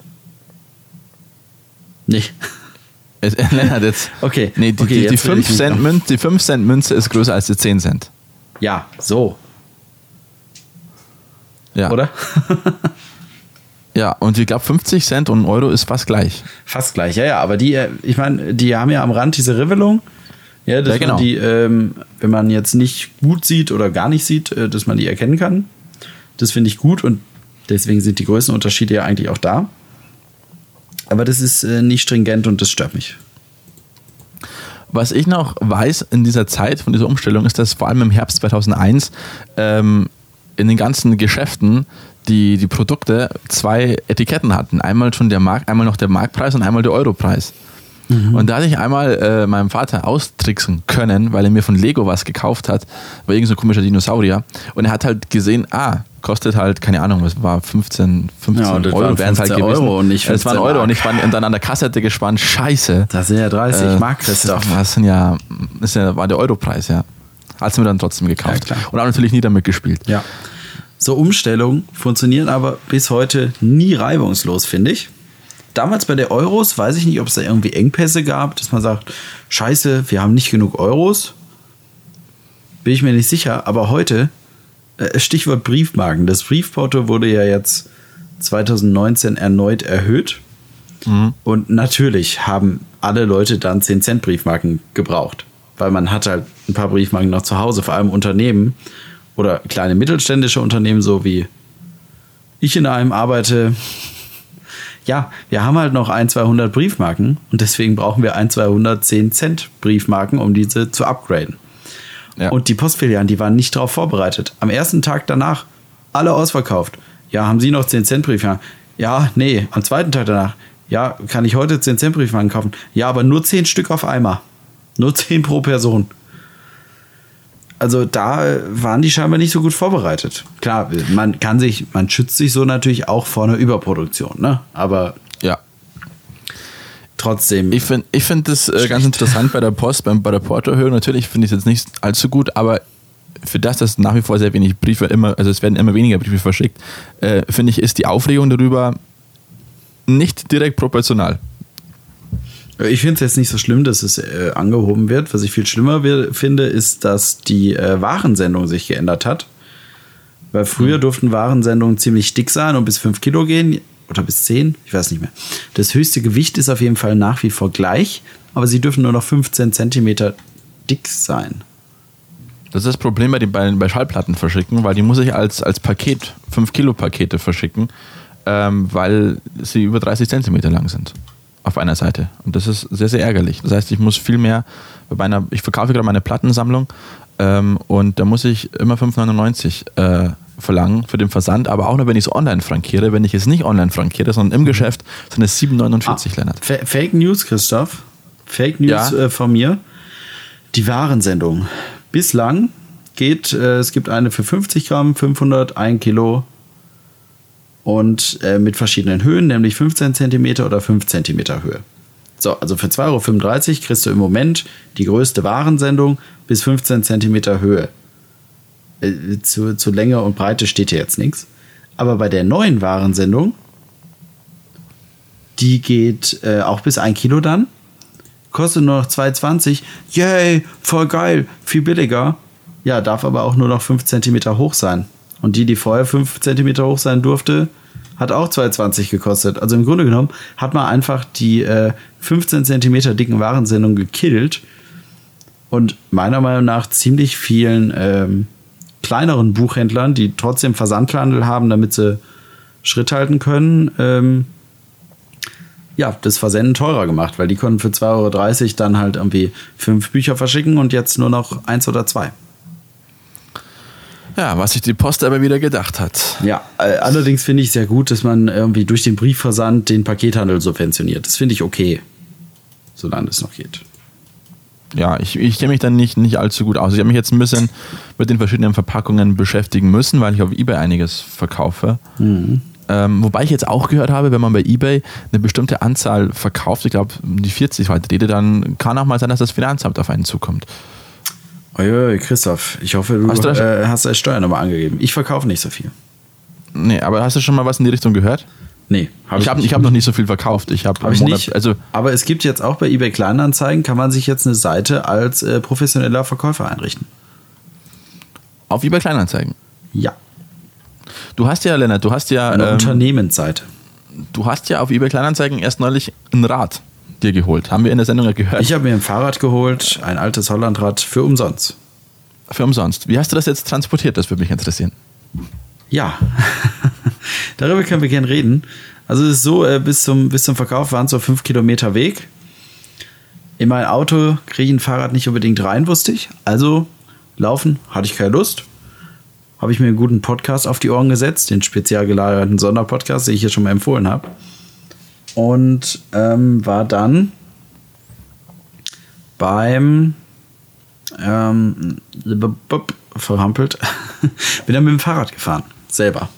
Äh, Lennart, jetzt. Okay, Nee, die, okay, die, die, jetzt will 5 ich mich Cent Münze, die 5 Cent Münze ist größer als die 10 Cent. Ja, so, Ja. oder? Ja, und ich glaube 50 Cent und ein Euro ist fast gleich. Fast gleich, ja, ja. Aber die, äh, ich meine, die haben ja am Rand diese Rivelung. Ja, dass Ja, genau. man die, ähm, wenn man jetzt nicht gut sieht oder gar nicht sieht, äh, dass man die erkennen kann. Das finde ich gut und deswegen sind die Größenunterschiede ja eigentlich auch da. Aber das ist äh, nicht stringent und das stört mich. Was ich noch weiß in dieser Zeit von dieser Umstellung ist, dass vor allem im Herbst 2001 ähm, in den ganzen Geschäften die, die Produkte zwei Etiketten hatten. Einmal schon der Mark, einmal noch der Marktpreis und einmal der Europreis. Und da hatte ich einmal äh, meinem Vater austricksen können, weil er mir von Lego was gekauft hat, war irgend so ein komischer Dinosaurier. Und er hat halt gesehen, ah, kostet halt, keine Ahnung, was war 15, 15 Ja, Euro waren wären es halt 15 gewesen. Euro und nicht Es waren 15 Euro und ich war und dann an der Kasse hatte gespannt, scheiße. Das sind ja 30 Äh, Mark, Christoph. Das sind ja, das ja, war der Europreis, ja. Hat mir dann trotzdem gekauft. Ja, und habe natürlich nie damit gespielt. Ja. So Umstellungen funktionieren aber bis heute nie reibungslos, finde ich. Damals bei der Euros weiß ich nicht, ob es da irgendwie Engpässe gab, dass man sagt, scheiße, wir haben nicht genug Euros. Bin ich mir nicht sicher, aber heute, äh, Stichwort Briefmarken. Das Briefporto wurde ja jetzt 2019 erneut erhöht. Und natürlich haben alle Leute dann 10 Cent Briefmarken gebraucht, weil man hat halt ein paar Briefmarken noch zu Hause, vor allem Unternehmen oder kleine mittelständische Unternehmen, so wie ich in einem arbeite. Ja, wir haben halt noch ein, 200 Briefmarken und deswegen brauchen wir ein, 200 10 Cent Briefmarken, um diese zu upgraden. Ja. Und die Postfilialen, die waren nicht darauf vorbereitet. Am ersten Tag danach alle ausverkauft. Ja, haben Sie noch 10 Cent Briefmarken? Ja, nee. Am zweiten Tag danach. Ja, kann ich heute 10 Cent Briefmarken kaufen? Ja, aber nur 10 Stück auf einmal. Nur 10 pro Person. Also da waren die scheinbar nicht so gut vorbereitet. Klar, man kann sich, man schützt sich so natürlich auch vor einer Überproduktion, ne? Aber Ja. trotzdem. Ich finde ich find das äh, ganz interessant bei der Post, beim, bei der Portoerhöhung. Natürlich finde ich es jetzt nicht allzu gut, aber für das, dass nach wie vor sehr wenig Briefe immer, also es werden immer weniger Briefe verschickt, äh, finde ich, ist die Aufregung darüber nicht direkt proportional. Ich finde es jetzt nicht so schlimm, dass es äh, angehoben wird. Was ich viel schlimmer finde, ist, dass die äh, Warensendung sich geändert hat. Weil früher durften Warensendungen ziemlich dick sein und bis 5 Kilo gehen. Oder bis 10, ich weiß nicht mehr. Das höchste Gewicht ist auf jeden Fall nach wie vor gleich, aber sie dürfen nur noch 15 Zentimeter dick sein. Das ist das Problem bei, den, bei, bei Schallplatten verschicken, weil die muss ich als, als Paket, 5 Kilo Pakete verschicken. ähm, weil sie über 30 Zentimeter lang sind auf einer Seite. Und das ist sehr, sehr ärgerlich. Das heißt, ich muss viel mehr bei meiner, ich verkaufe gerade meine Plattensammlung ähm, und da muss ich immer 5,99 äh, verlangen für den Versand, aber auch nur, wenn ich es online frankiere. Wenn ich es nicht online frankiere, sondern im Geschäft, sind es 7,49, ah, Lennart. Fa Fake News, Christoph. Fake News ja. äh, von mir. Die Warensendung. Bislang geht, äh, es gibt eine für 50 Gramm, 500, 1 Kilo und äh, mit verschiedenen Höhen, nämlich 15 cm oder 5 cm Höhe. So, also für 2,35 Euro kriegst du im Moment die größte Warensendung bis 15 cm Höhe. Äh, zu, zu Länge und Breite steht hier jetzt nichts. Aber bei der neuen Warensendung, die geht äh, auch bis 1 Kilo dann, kostet nur noch 2,20. Yay, voll geil, viel billiger. Ja, darf aber auch nur noch 5 cm hoch sein. Und die, die vorher 5 cm hoch sein durfte, hat auch 2,20 gekostet. Also im Grunde genommen hat man einfach die äh, 15 cm dicken Warensendung gekillt und meiner Meinung nach ziemlich vielen ähm, kleineren Buchhändlern, die trotzdem Versandhandel haben, damit sie Schritt halten können, ähm, ja, das Versenden teurer gemacht, weil die konnten für 2,30 Euro dann halt irgendwie fünf Bücher verschicken und jetzt nur noch eins oder zwei. Ja, was sich die Post aber wieder gedacht hat. Ja, äh, allerdings finde ich sehr gut, dass man irgendwie durch den Briefversand den Pakethandel subventioniert. Das finde ich okay, solange es noch geht. Ja, ich, ich kenne mich dann nicht, nicht allzu gut aus. Ich habe mich jetzt ein bisschen mit den verschiedenen Verpackungen beschäftigen müssen, weil ich auf Ebay einiges verkaufe. Mhm. Ähm, wobei ich jetzt auch gehört habe, wenn man bei eBay eine bestimmte Anzahl verkauft, ich glaube die 40 weiter Rede, dann kann auch mal sein, dass das Finanzamt auf einen zukommt. Oi, Christoph, ich hoffe, du hast, du äh, hast als Steuernummer angegeben. Ich verkaufe nicht so viel. Nee, aber hast du schon mal was in die Richtung gehört? Nee, hab ich, ich habe hab noch nicht so viel verkauft. Ich habe hab ich Monat, nicht. Also aber es gibt jetzt auch bei eBay Kleinanzeigen, kann man sich jetzt eine Seite als äh, professioneller Verkäufer einrichten. Auf eBay Kleinanzeigen? Ja. Du hast ja, Lennart, du hast ja. Eine ähm, Unternehmensseite. Du hast ja auf eBay Kleinanzeigen erst neulich ein Rad dir geholt. Haben wir in der Sendung ja gehört. Ich habe mir ein Fahrrad geholt, ein altes Hollandrad für umsonst. Für umsonst. Wie hast du das jetzt transportiert? Das würde mich interessieren. Ja, darüber können wir gerne reden. Also es ist so, äh, bis, zum, bis zum Verkauf waren es so fünf Kilometer Weg. In mein Auto kriege ich ein Fahrrad nicht unbedingt rein, wusste ich. Also laufen hatte ich keine Lust. Habe ich mir einen guten Podcast auf die Ohren gesetzt, den spezial gelagerten Sonderpodcast, den ich hier schon mal empfohlen habe und ähm, war dann beim ähm, verhampelt, bin dann mit dem Fahrrad gefahren, selber.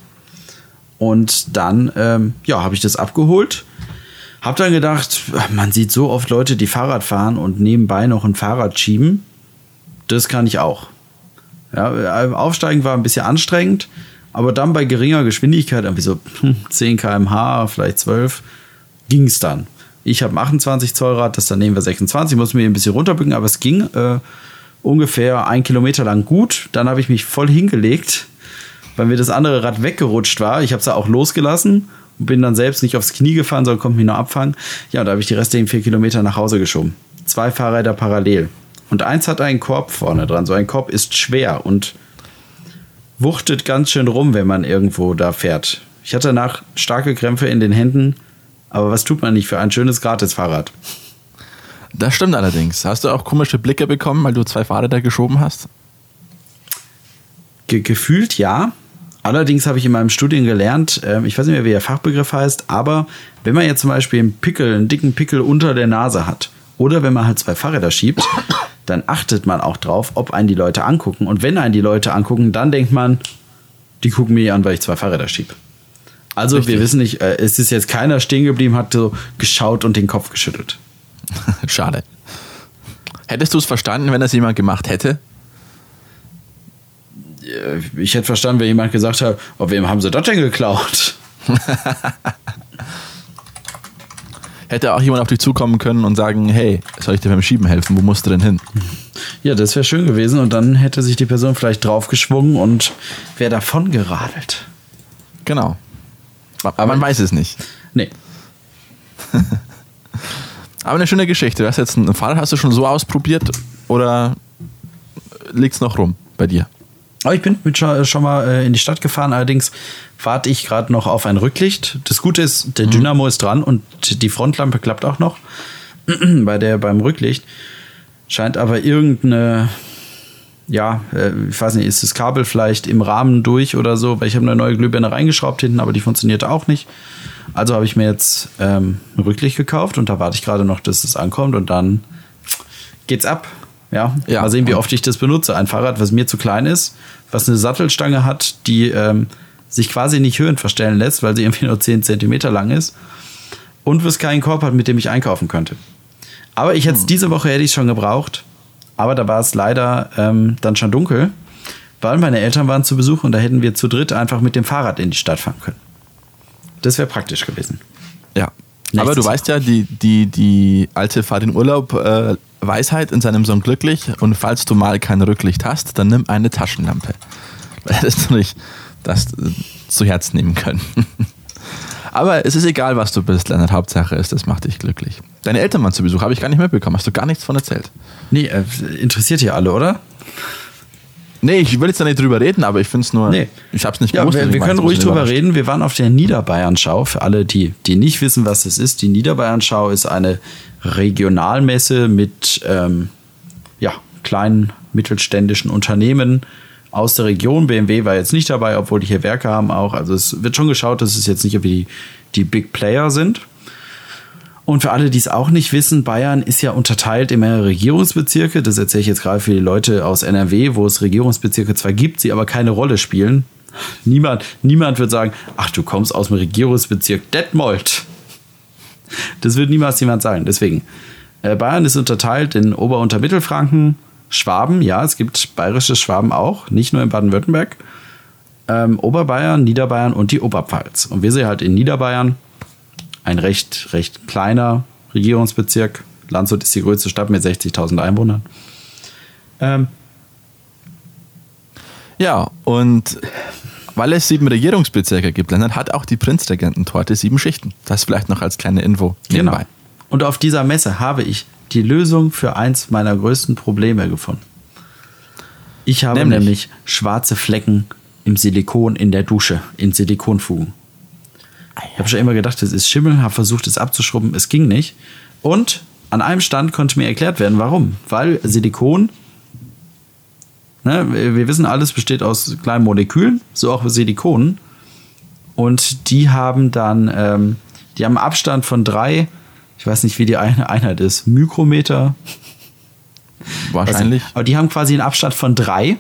Und dann, ähm, ja, habe ich das abgeholt. Hab dann gedacht, man sieht so oft Leute, die Fahrrad fahren und nebenbei noch ein Fahrrad schieben. Das kann ich auch. Ja, äh, Aufsteigen war ein bisschen anstrengend, aber dann bei geringer Geschwindigkeit, irgendwie so 10 hm, km/h, vielleicht 12, ging es dann. Ich habe ein 28 Zoll Rad, das dann nehmen wir 26, muss mir ein bisschen runterbücken, aber es ging äh, ungefähr ein Kilometer lang gut. Dann habe ich mich voll hingelegt, weil mir das andere Rad weggerutscht war. Ich habe es auch losgelassen und bin dann selbst nicht aufs Knie gefahren, sondern konnte mich nur abfangen. Ja, und da habe ich die restlichen vier Kilometer nach Hause geschoben. Zwei Fahrräder parallel. Und eins hat einen Korb vorne dran. So ein Korb ist schwer und wuchtet ganz schön rum, wenn man irgendwo da fährt. Ich hatte danach starke Krämpfe in den Händen aber was tut man nicht für ein schönes Gratisfahrrad? Das stimmt allerdings. Hast du auch komische Blicke bekommen, weil du zwei Fahrräder geschoben hast? Ge gefühlt ja. Allerdings habe ich in meinem Studium gelernt, äh, ich weiß nicht mehr, wie der Fachbegriff heißt, aber wenn man jetzt zum Beispiel einen Pickel, einen dicken Pickel unter der Nase hat oder wenn man halt zwei Fahrräder schiebt, dann achtet man auch drauf, ob einen die Leute angucken. Und wenn einen die Leute angucken, dann denkt man, die gucken mir an, weil ich zwei Fahrräder schiebe. Also Richtig. wir wissen nicht, äh, es ist jetzt keiner stehen geblieben, hat so geschaut und den Kopf geschüttelt. Schade. Hättest du es verstanden, wenn das jemand gemacht hätte? Ich hätte verstanden, wenn jemand gesagt hat, oh, wem haben sie das denn geklaut? hätte auch jemand auf dich zukommen können und sagen, hey, soll ich dir beim Schieben helfen? Wo musst du denn hin? Ja, das wäre schön gewesen und dann hätte sich die Person vielleicht draufgeschwungen und wäre davon geradelt. Genau. Aber man weiß es nicht. Nee. Aber eine schöne Geschichte. Du hast jetzt ein Fahrrad, hast du schon so ausprobiert oder liegt es noch rum bei dir? Ich bin mit schon, schon mal äh, in die Stadt gefahren, allerdings warte ich gerade noch auf ein Rücklicht. Das Gute ist, der Dynamo ist dran und die Frontlampe klappt auch noch bei der beim Rücklicht. Scheint aber irgendeine, ja, äh, ich weiß nicht, ist das Kabel vielleicht im Rahmen durch oder so, weil ich habe eine neue Glühbirne reingeschraubt hinten, aber die funktionierte auch nicht. Also habe ich mir jetzt ähm, ein Rücklicht gekauft und da warte ich gerade noch, dass es ankommt und dann geht's ab. Ja, Ja, mal sehen, wie oft ich das benutze. Ein Fahrrad, was mir zu klein ist, was eine Sattelstange hat, die ähm, sich quasi nicht höhen verstellen lässt, weil sie irgendwie nur 10 Zentimeter lang ist und was keinen Korb hat, mit dem ich einkaufen könnte. Aber ich hätte es diese Woche hätte ich schon gebraucht, aber da war es leider ähm, dann schon dunkel, weil meine Eltern waren zu Besuch und da hätten wir zu dritt einfach mit dem Fahrrad in die Stadt fahren können. Das wäre praktisch gewesen. Ja. Nächstes Aber du Jahr. weißt ja, die, die, die alte Fahrt in Urlaub äh, Weisheit in seinem Sohn glücklich und falls du mal kein Rücklicht hast, dann nimm eine Taschenlampe. Weil das nicht das äh, zu Herzen nehmen können. Aber es ist egal, was du bist, Leonard. Hauptsache ist, das macht dich glücklich. Deine Eltern waren zu Besuch, habe ich gar nicht mitbekommen. Hast du gar nichts von erzählt? Nee, äh, interessiert hier alle, oder? Nee, ich will jetzt da nicht drüber reden, aber ich finde es nur. Nee. Ich habe es nicht Ja, gewusst. wir, wir können ruhig drüber reden. Wir waren auf der Niederbayern-Schau. Für alle, die, die nicht wissen, was es ist. Die Niederbayern-Schau ist eine Regionalmesse mit ähm, ja, kleinen mittelständischen Unternehmen aus der Region. BMW war jetzt nicht dabei, obwohl die hier Werke haben auch. Also es wird schon geschaut, dass es jetzt nicht irgendwie die, die Big Player sind. Und für alle, die es auch nicht wissen, Bayern ist ja unterteilt in mehrere Regierungsbezirke. Das erzähle ich jetzt gerade für die Leute aus NRW, wo es Regierungsbezirke zwar gibt, sie aber keine Rolle spielen. Niemand, niemand wird sagen, ach, du kommst aus dem Regierungsbezirk Detmold. Das wird niemals jemand sagen. Deswegen, äh, Bayern ist unterteilt in Ober- und Mittelfranken, Schwaben, ja, es gibt bayerische Schwaben auch, nicht nur in Baden-Württemberg. Ähm, Oberbayern, Niederbayern und die Oberpfalz. Und wir sind halt in Niederbayern, ein recht, recht kleiner Regierungsbezirk. Landshut ist die größte Stadt mit 60.000 Einwohnern. Ähm, Ja, und weil es sieben Regierungsbezirke gibt, Leonard, hat auch die Prinzregententorte sieben Schichten. Das vielleicht noch als kleine Info nebenbei. Genau. Und auf dieser Messe habe ich die Lösung für eins meiner größten Probleme gefunden. Ich habe Nämlich? nämlich, schwarze Flecken im Silikon in der Dusche, in Silikonfugen. Ich habe schon immer gedacht, das ist Schimmel, habe versucht, es abzuschrubben, es ging nicht. Und an einem Stand konnte mir erklärt werden, warum. Weil Silikon, ne, wir wissen, alles besteht aus kleinen Molekülen, so auch Silikonen. Und die haben dann, ähm, die haben einen Abstand von drei, ich weiß nicht, wie die eine Einheit ist, Mikrometer. Wahrscheinlich. Also, aber die haben quasi einen Abstand von drei.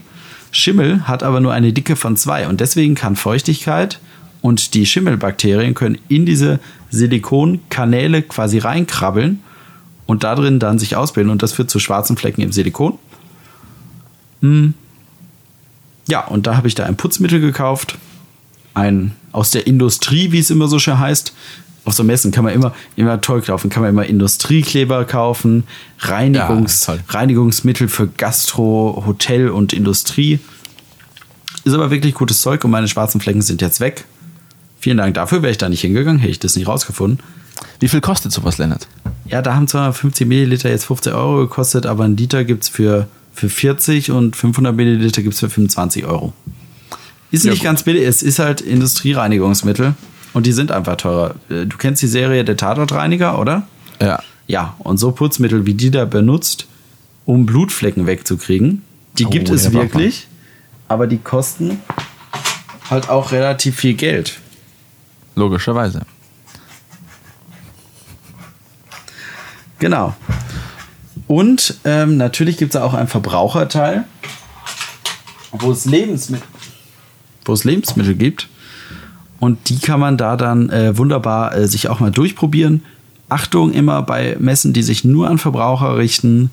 Schimmel hat aber nur eine Dicke von zwei. Und deswegen kann Feuchtigkeit und die Schimmelbakterien können in diese Silikonkanäle quasi reinkrabbeln und da drin dann sich ausbilden. Und das führt zu schwarzen Flecken im Silikon. Hm. Ja, und da habe ich da ein Putzmittel gekauft. Ein aus der Industrie, wie es immer so schön heißt. Auf so Messen kann man immer, immer toll kaufen, kann man immer Industriekleber kaufen, Reinigungs, Ja. Reinigungsmittel für Gastro, Hotel und Industrie. Ist aber wirklich gutes Zeug und meine schwarzen Flecken sind jetzt weg. Vielen Dank dafür. Wäre ich da nicht hingegangen, hätte ich das nicht rausgefunden. Wie viel kostet sowas, Lennart? Ja, da haben 250 Milliliter jetzt 15 Euro gekostet, aber ein Liter gibt es für, für 40 und 500 Milliliter gibt es für 25 Euro. Ist Ja, nicht gut. ganz billig, es ist halt Industriereinigungsmittel und die sind einfach teurer. Äh, Du kennst die Serie der Tatortreiniger, oder? Ja. Ja, und so Putzmittel, wie die da benutzt, um Blutflecken wegzukriegen, die Oh, gibt es wirklich, aber die kosten halt auch relativ viel Geld. Logischerweise. Genau. Und ähm, natürlich gibt es auch einen Verbraucherteil, wo es Lebensmittel, wo es Lebensmittel gibt. Und die kann man da dann äh, wunderbar äh, sich auch mal durchprobieren. Achtung immer bei Messen, die sich nur an Verbraucher richten.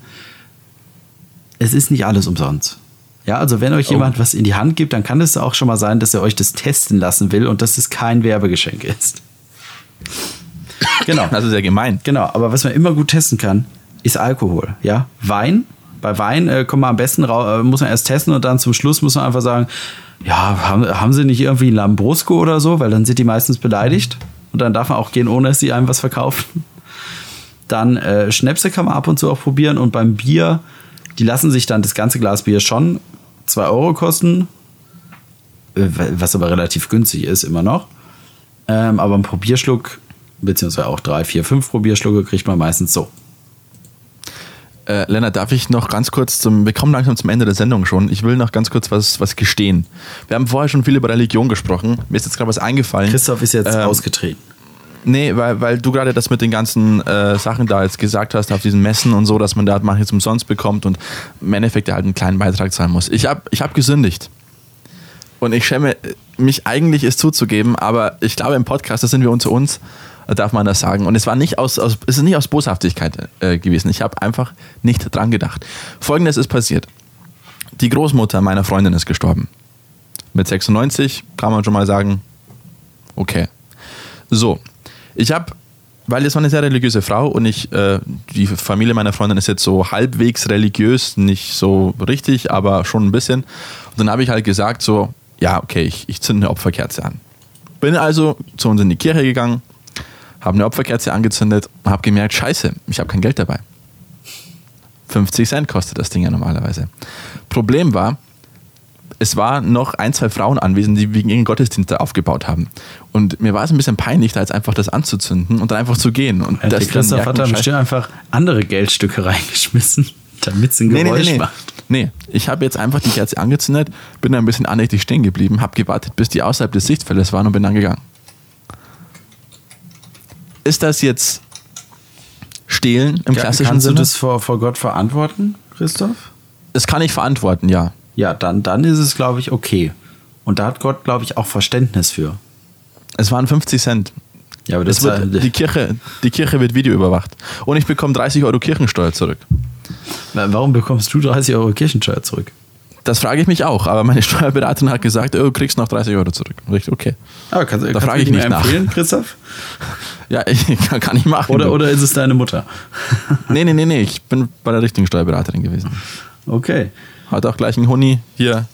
Es ist nicht alles umsonst. Ja, also wenn euch Oh. jemand was in die Hand gibt, dann kann es auch schon mal sein, dass er euch das testen lassen will und dass es kein Werbegeschenk ist. Genau. Das ist ja gemein. Genau, aber was man immer gut testen kann, ist Alkohol. Ja, Wein. Bei Wein äh, kommt man am besten rau- äh, muss man erst testen und dann zum Schluss muss man einfach sagen, ja, haben, haben sie nicht irgendwie ein Lambrusco oder so, weil dann sind die meistens beleidigt und dann darf man auch gehen, ohne dass sie einem was verkaufen. Dann äh, Schnäpse kann man ab und zu auch probieren und beim Bier, die lassen sich dann das ganze Glas Bier schon 2 Euro kosten äh, was aber relativ günstig ist, immer noch. Ähm, aber ein Probierschluck, beziehungsweise auch drei, vier, fünf Probierschlucke kriegt man meistens so. Äh, Lennart, darf ich noch ganz kurz zum, wir kommen langsam zum Ende der Sendung schon. Ich will noch ganz kurz was, was gestehen. Wir haben vorher schon viel über Religion gesprochen. Mir ist jetzt gerade was eingefallen. Christoph ist jetzt Ähm, ausgetreten. Nee, weil, weil du gerade das mit den ganzen äh, Sachen da jetzt gesagt hast, auf diesen Messen und so, dass man da manches umsonst bekommt und im Endeffekt halt einen kleinen Beitrag zahlen muss. Ich habe ich hab gesündigt. Und ich schäme mich eigentlich, es zuzugeben, aber ich glaube, im Podcast, da sind wir unter uns, da darf man das sagen. Und es war nicht aus, aus es ist nicht aus Boshaftigkeit äh, gewesen. Ich habe einfach nicht dran gedacht. Folgendes ist passiert. Die Großmutter meiner Freundin ist gestorben. Mit 96 kann man schon mal sagen, okay. So, ich habe, weil es war eine sehr religiöse Frau und ich, äh, die Familie meiner Freundin ist jetzt so halbwegs religiös, nicht so richtig, aber schon ein bisschen. Und dann habe ich halt gesagt so, ja, okay, ich, ich zünde eine Opferkerze an. Bin also zu uns in die Kirche gegangen, habe eine Opferkerze angezündet und habe gemerkt, scheiße, ich habe kein Geld dabei. 50 Cent kostet das Ding ja normalerweise. Problem war, es waren noch ein, zwei Frauen anwesend, die wegen ihren Gottesdienste aufgebaut haben. Und mir war es ein bisschen peinlich, da jetzt einfach das anzuzünden und dann einfach zu gehen. Und Der das Christoph ja, hat da bestimmt einfach andere Geldstücke reingeschmissen, damit es ein Nee, nee, Geräusch nee, nee. macht. Nee, ich habe jetzt einfach die Kerze angezündet, bin da ein bisschen andächtig stehen geblieben, habe gewartet, bis die außerhalb des Sichtfeldes waren und bin dann gegangen. Ist das jetzt Stehlen im klassischen Kannst Sinne? du das vor, vor Gott verantworten, Christoph? das kann ich verantworten, ja. Ja, dann, dann ist es, glaube ich, okay. Und da hat Gott, glaube ich, auch Verständnis für. Es waren 50 Cent. Ja, aber Das das, wird, die, Kirche, die Kirche wird videoüberwacht. Und ich bekomme 30 Euro Kirchensteuer zurück. warum bekommst du 30 Euro Kirchensteuer zurück? Das frage ich mich auch, aber meine Steuerberaterin hat gesagt, oh, du kriegst noch 30 Euro zurück. Ich, okay. Aber kannst, kannst frage du ich nicht nach. empfehlen, Christoph? Ja, ich, kann, kann ich machen. Oder, du. oder ist es deine Mutter? Nee, nee, nee, nee, ich bin bei der richtigen Steuerberaterin gewesen. Okay. Hat auch gleich einen Huni hier.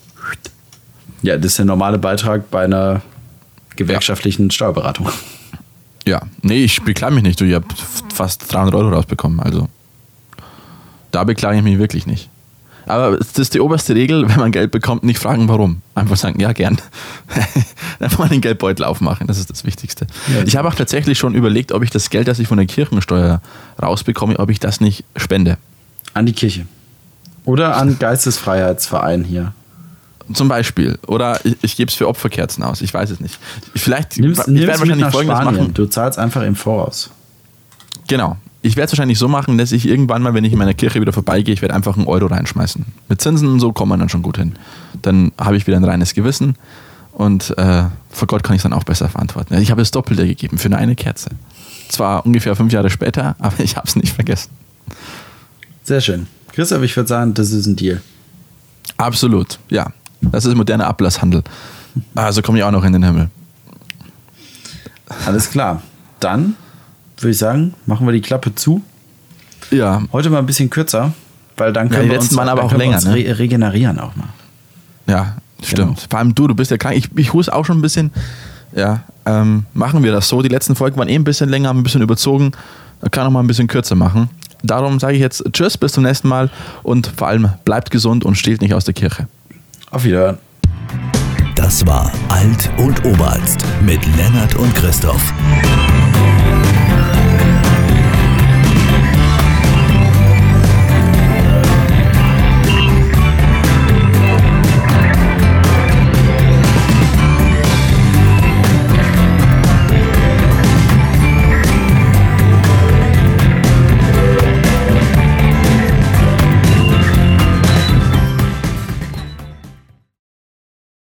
Ja, das ist der normale Beitrag bei einer gewerkschaftlichen Steuerberatung. Ja, nee, ich beklage mich nicht. Du, ich habe fast 300 Euro rausbekommen. Also, da beklage ich mich wirklich nicht. Aber das ist die oberste Regel, wenn man Geld bekommt, nicht fragen, warum. Einfach sagen, ja, gern. Einfach mal den Geldbeutel aufmachen, das ist das Wichtigste. Ja, ich habe auch tatsächlich schon überlegt, ob ich das Geld, das ich von der Kirchensteuer rausbekomme, ob ich das nicht spende. An die Kirche. Oder an Geistesfreiheitsverein hier. Zum Beispiel. Oder ich, ich gebe es für Opferkerzen aus. Ich weiß es nicht. Vielleicht, Nimm's, ich nimm's werde wahrscheinlich nach folgendes Spanien. machen. Du zahlst einfach im Voraus. Genau. Ich werde es wahrscheinlich so machen, dass ich irgendwann mal, wenn ich in meiner Kirche wieder vorbeigehe, ich werde einfach einen Euro reinschmeißen. Mit Zinsen und so kommt man dann schon gut hin. Dann habe ich wieder ein reines Gewissen und äh, vor Gott kann ich es dann auch besser verantworten. Ich habe das Doppelte gegeben für eine, eine Kerze. Zwar ungefähr fünf Jahre später, aber ich habe es nicht vergessen. Sehr schön. Christoph, ich würde sagen, das ist ein Deal. Absolut, ja. Das ist moderner Ablasshandel. Also komme ich auch noch in den Himmel. Alles klar. Dann würde ich sagen, machen wir die Klappe zu. Ja, Heute mal ein bisschen kürzer, weil dann können die wir uns, waren aber auch länger, ne? re regenerieren auch mal. Ja, stimmt. Genau. Vor allem du, du bist ja krank. Ich, ich huse auch schon ein bisschen. Ja, ähm, machen wir das so. Die letzten Folgen waren eh ein bisschen länger, haben ein bisschen überzogen. Da kann auch mal ein bisschen kürzer machen. Darum sage ich jetzt Tschüss, bis zum nächsten Mal und vor allem bleibt gesund und stehlt nicht aus der Kirche. Auf Wiederhören. Das war Alt und Oberarzt mit Lennart und Christoph.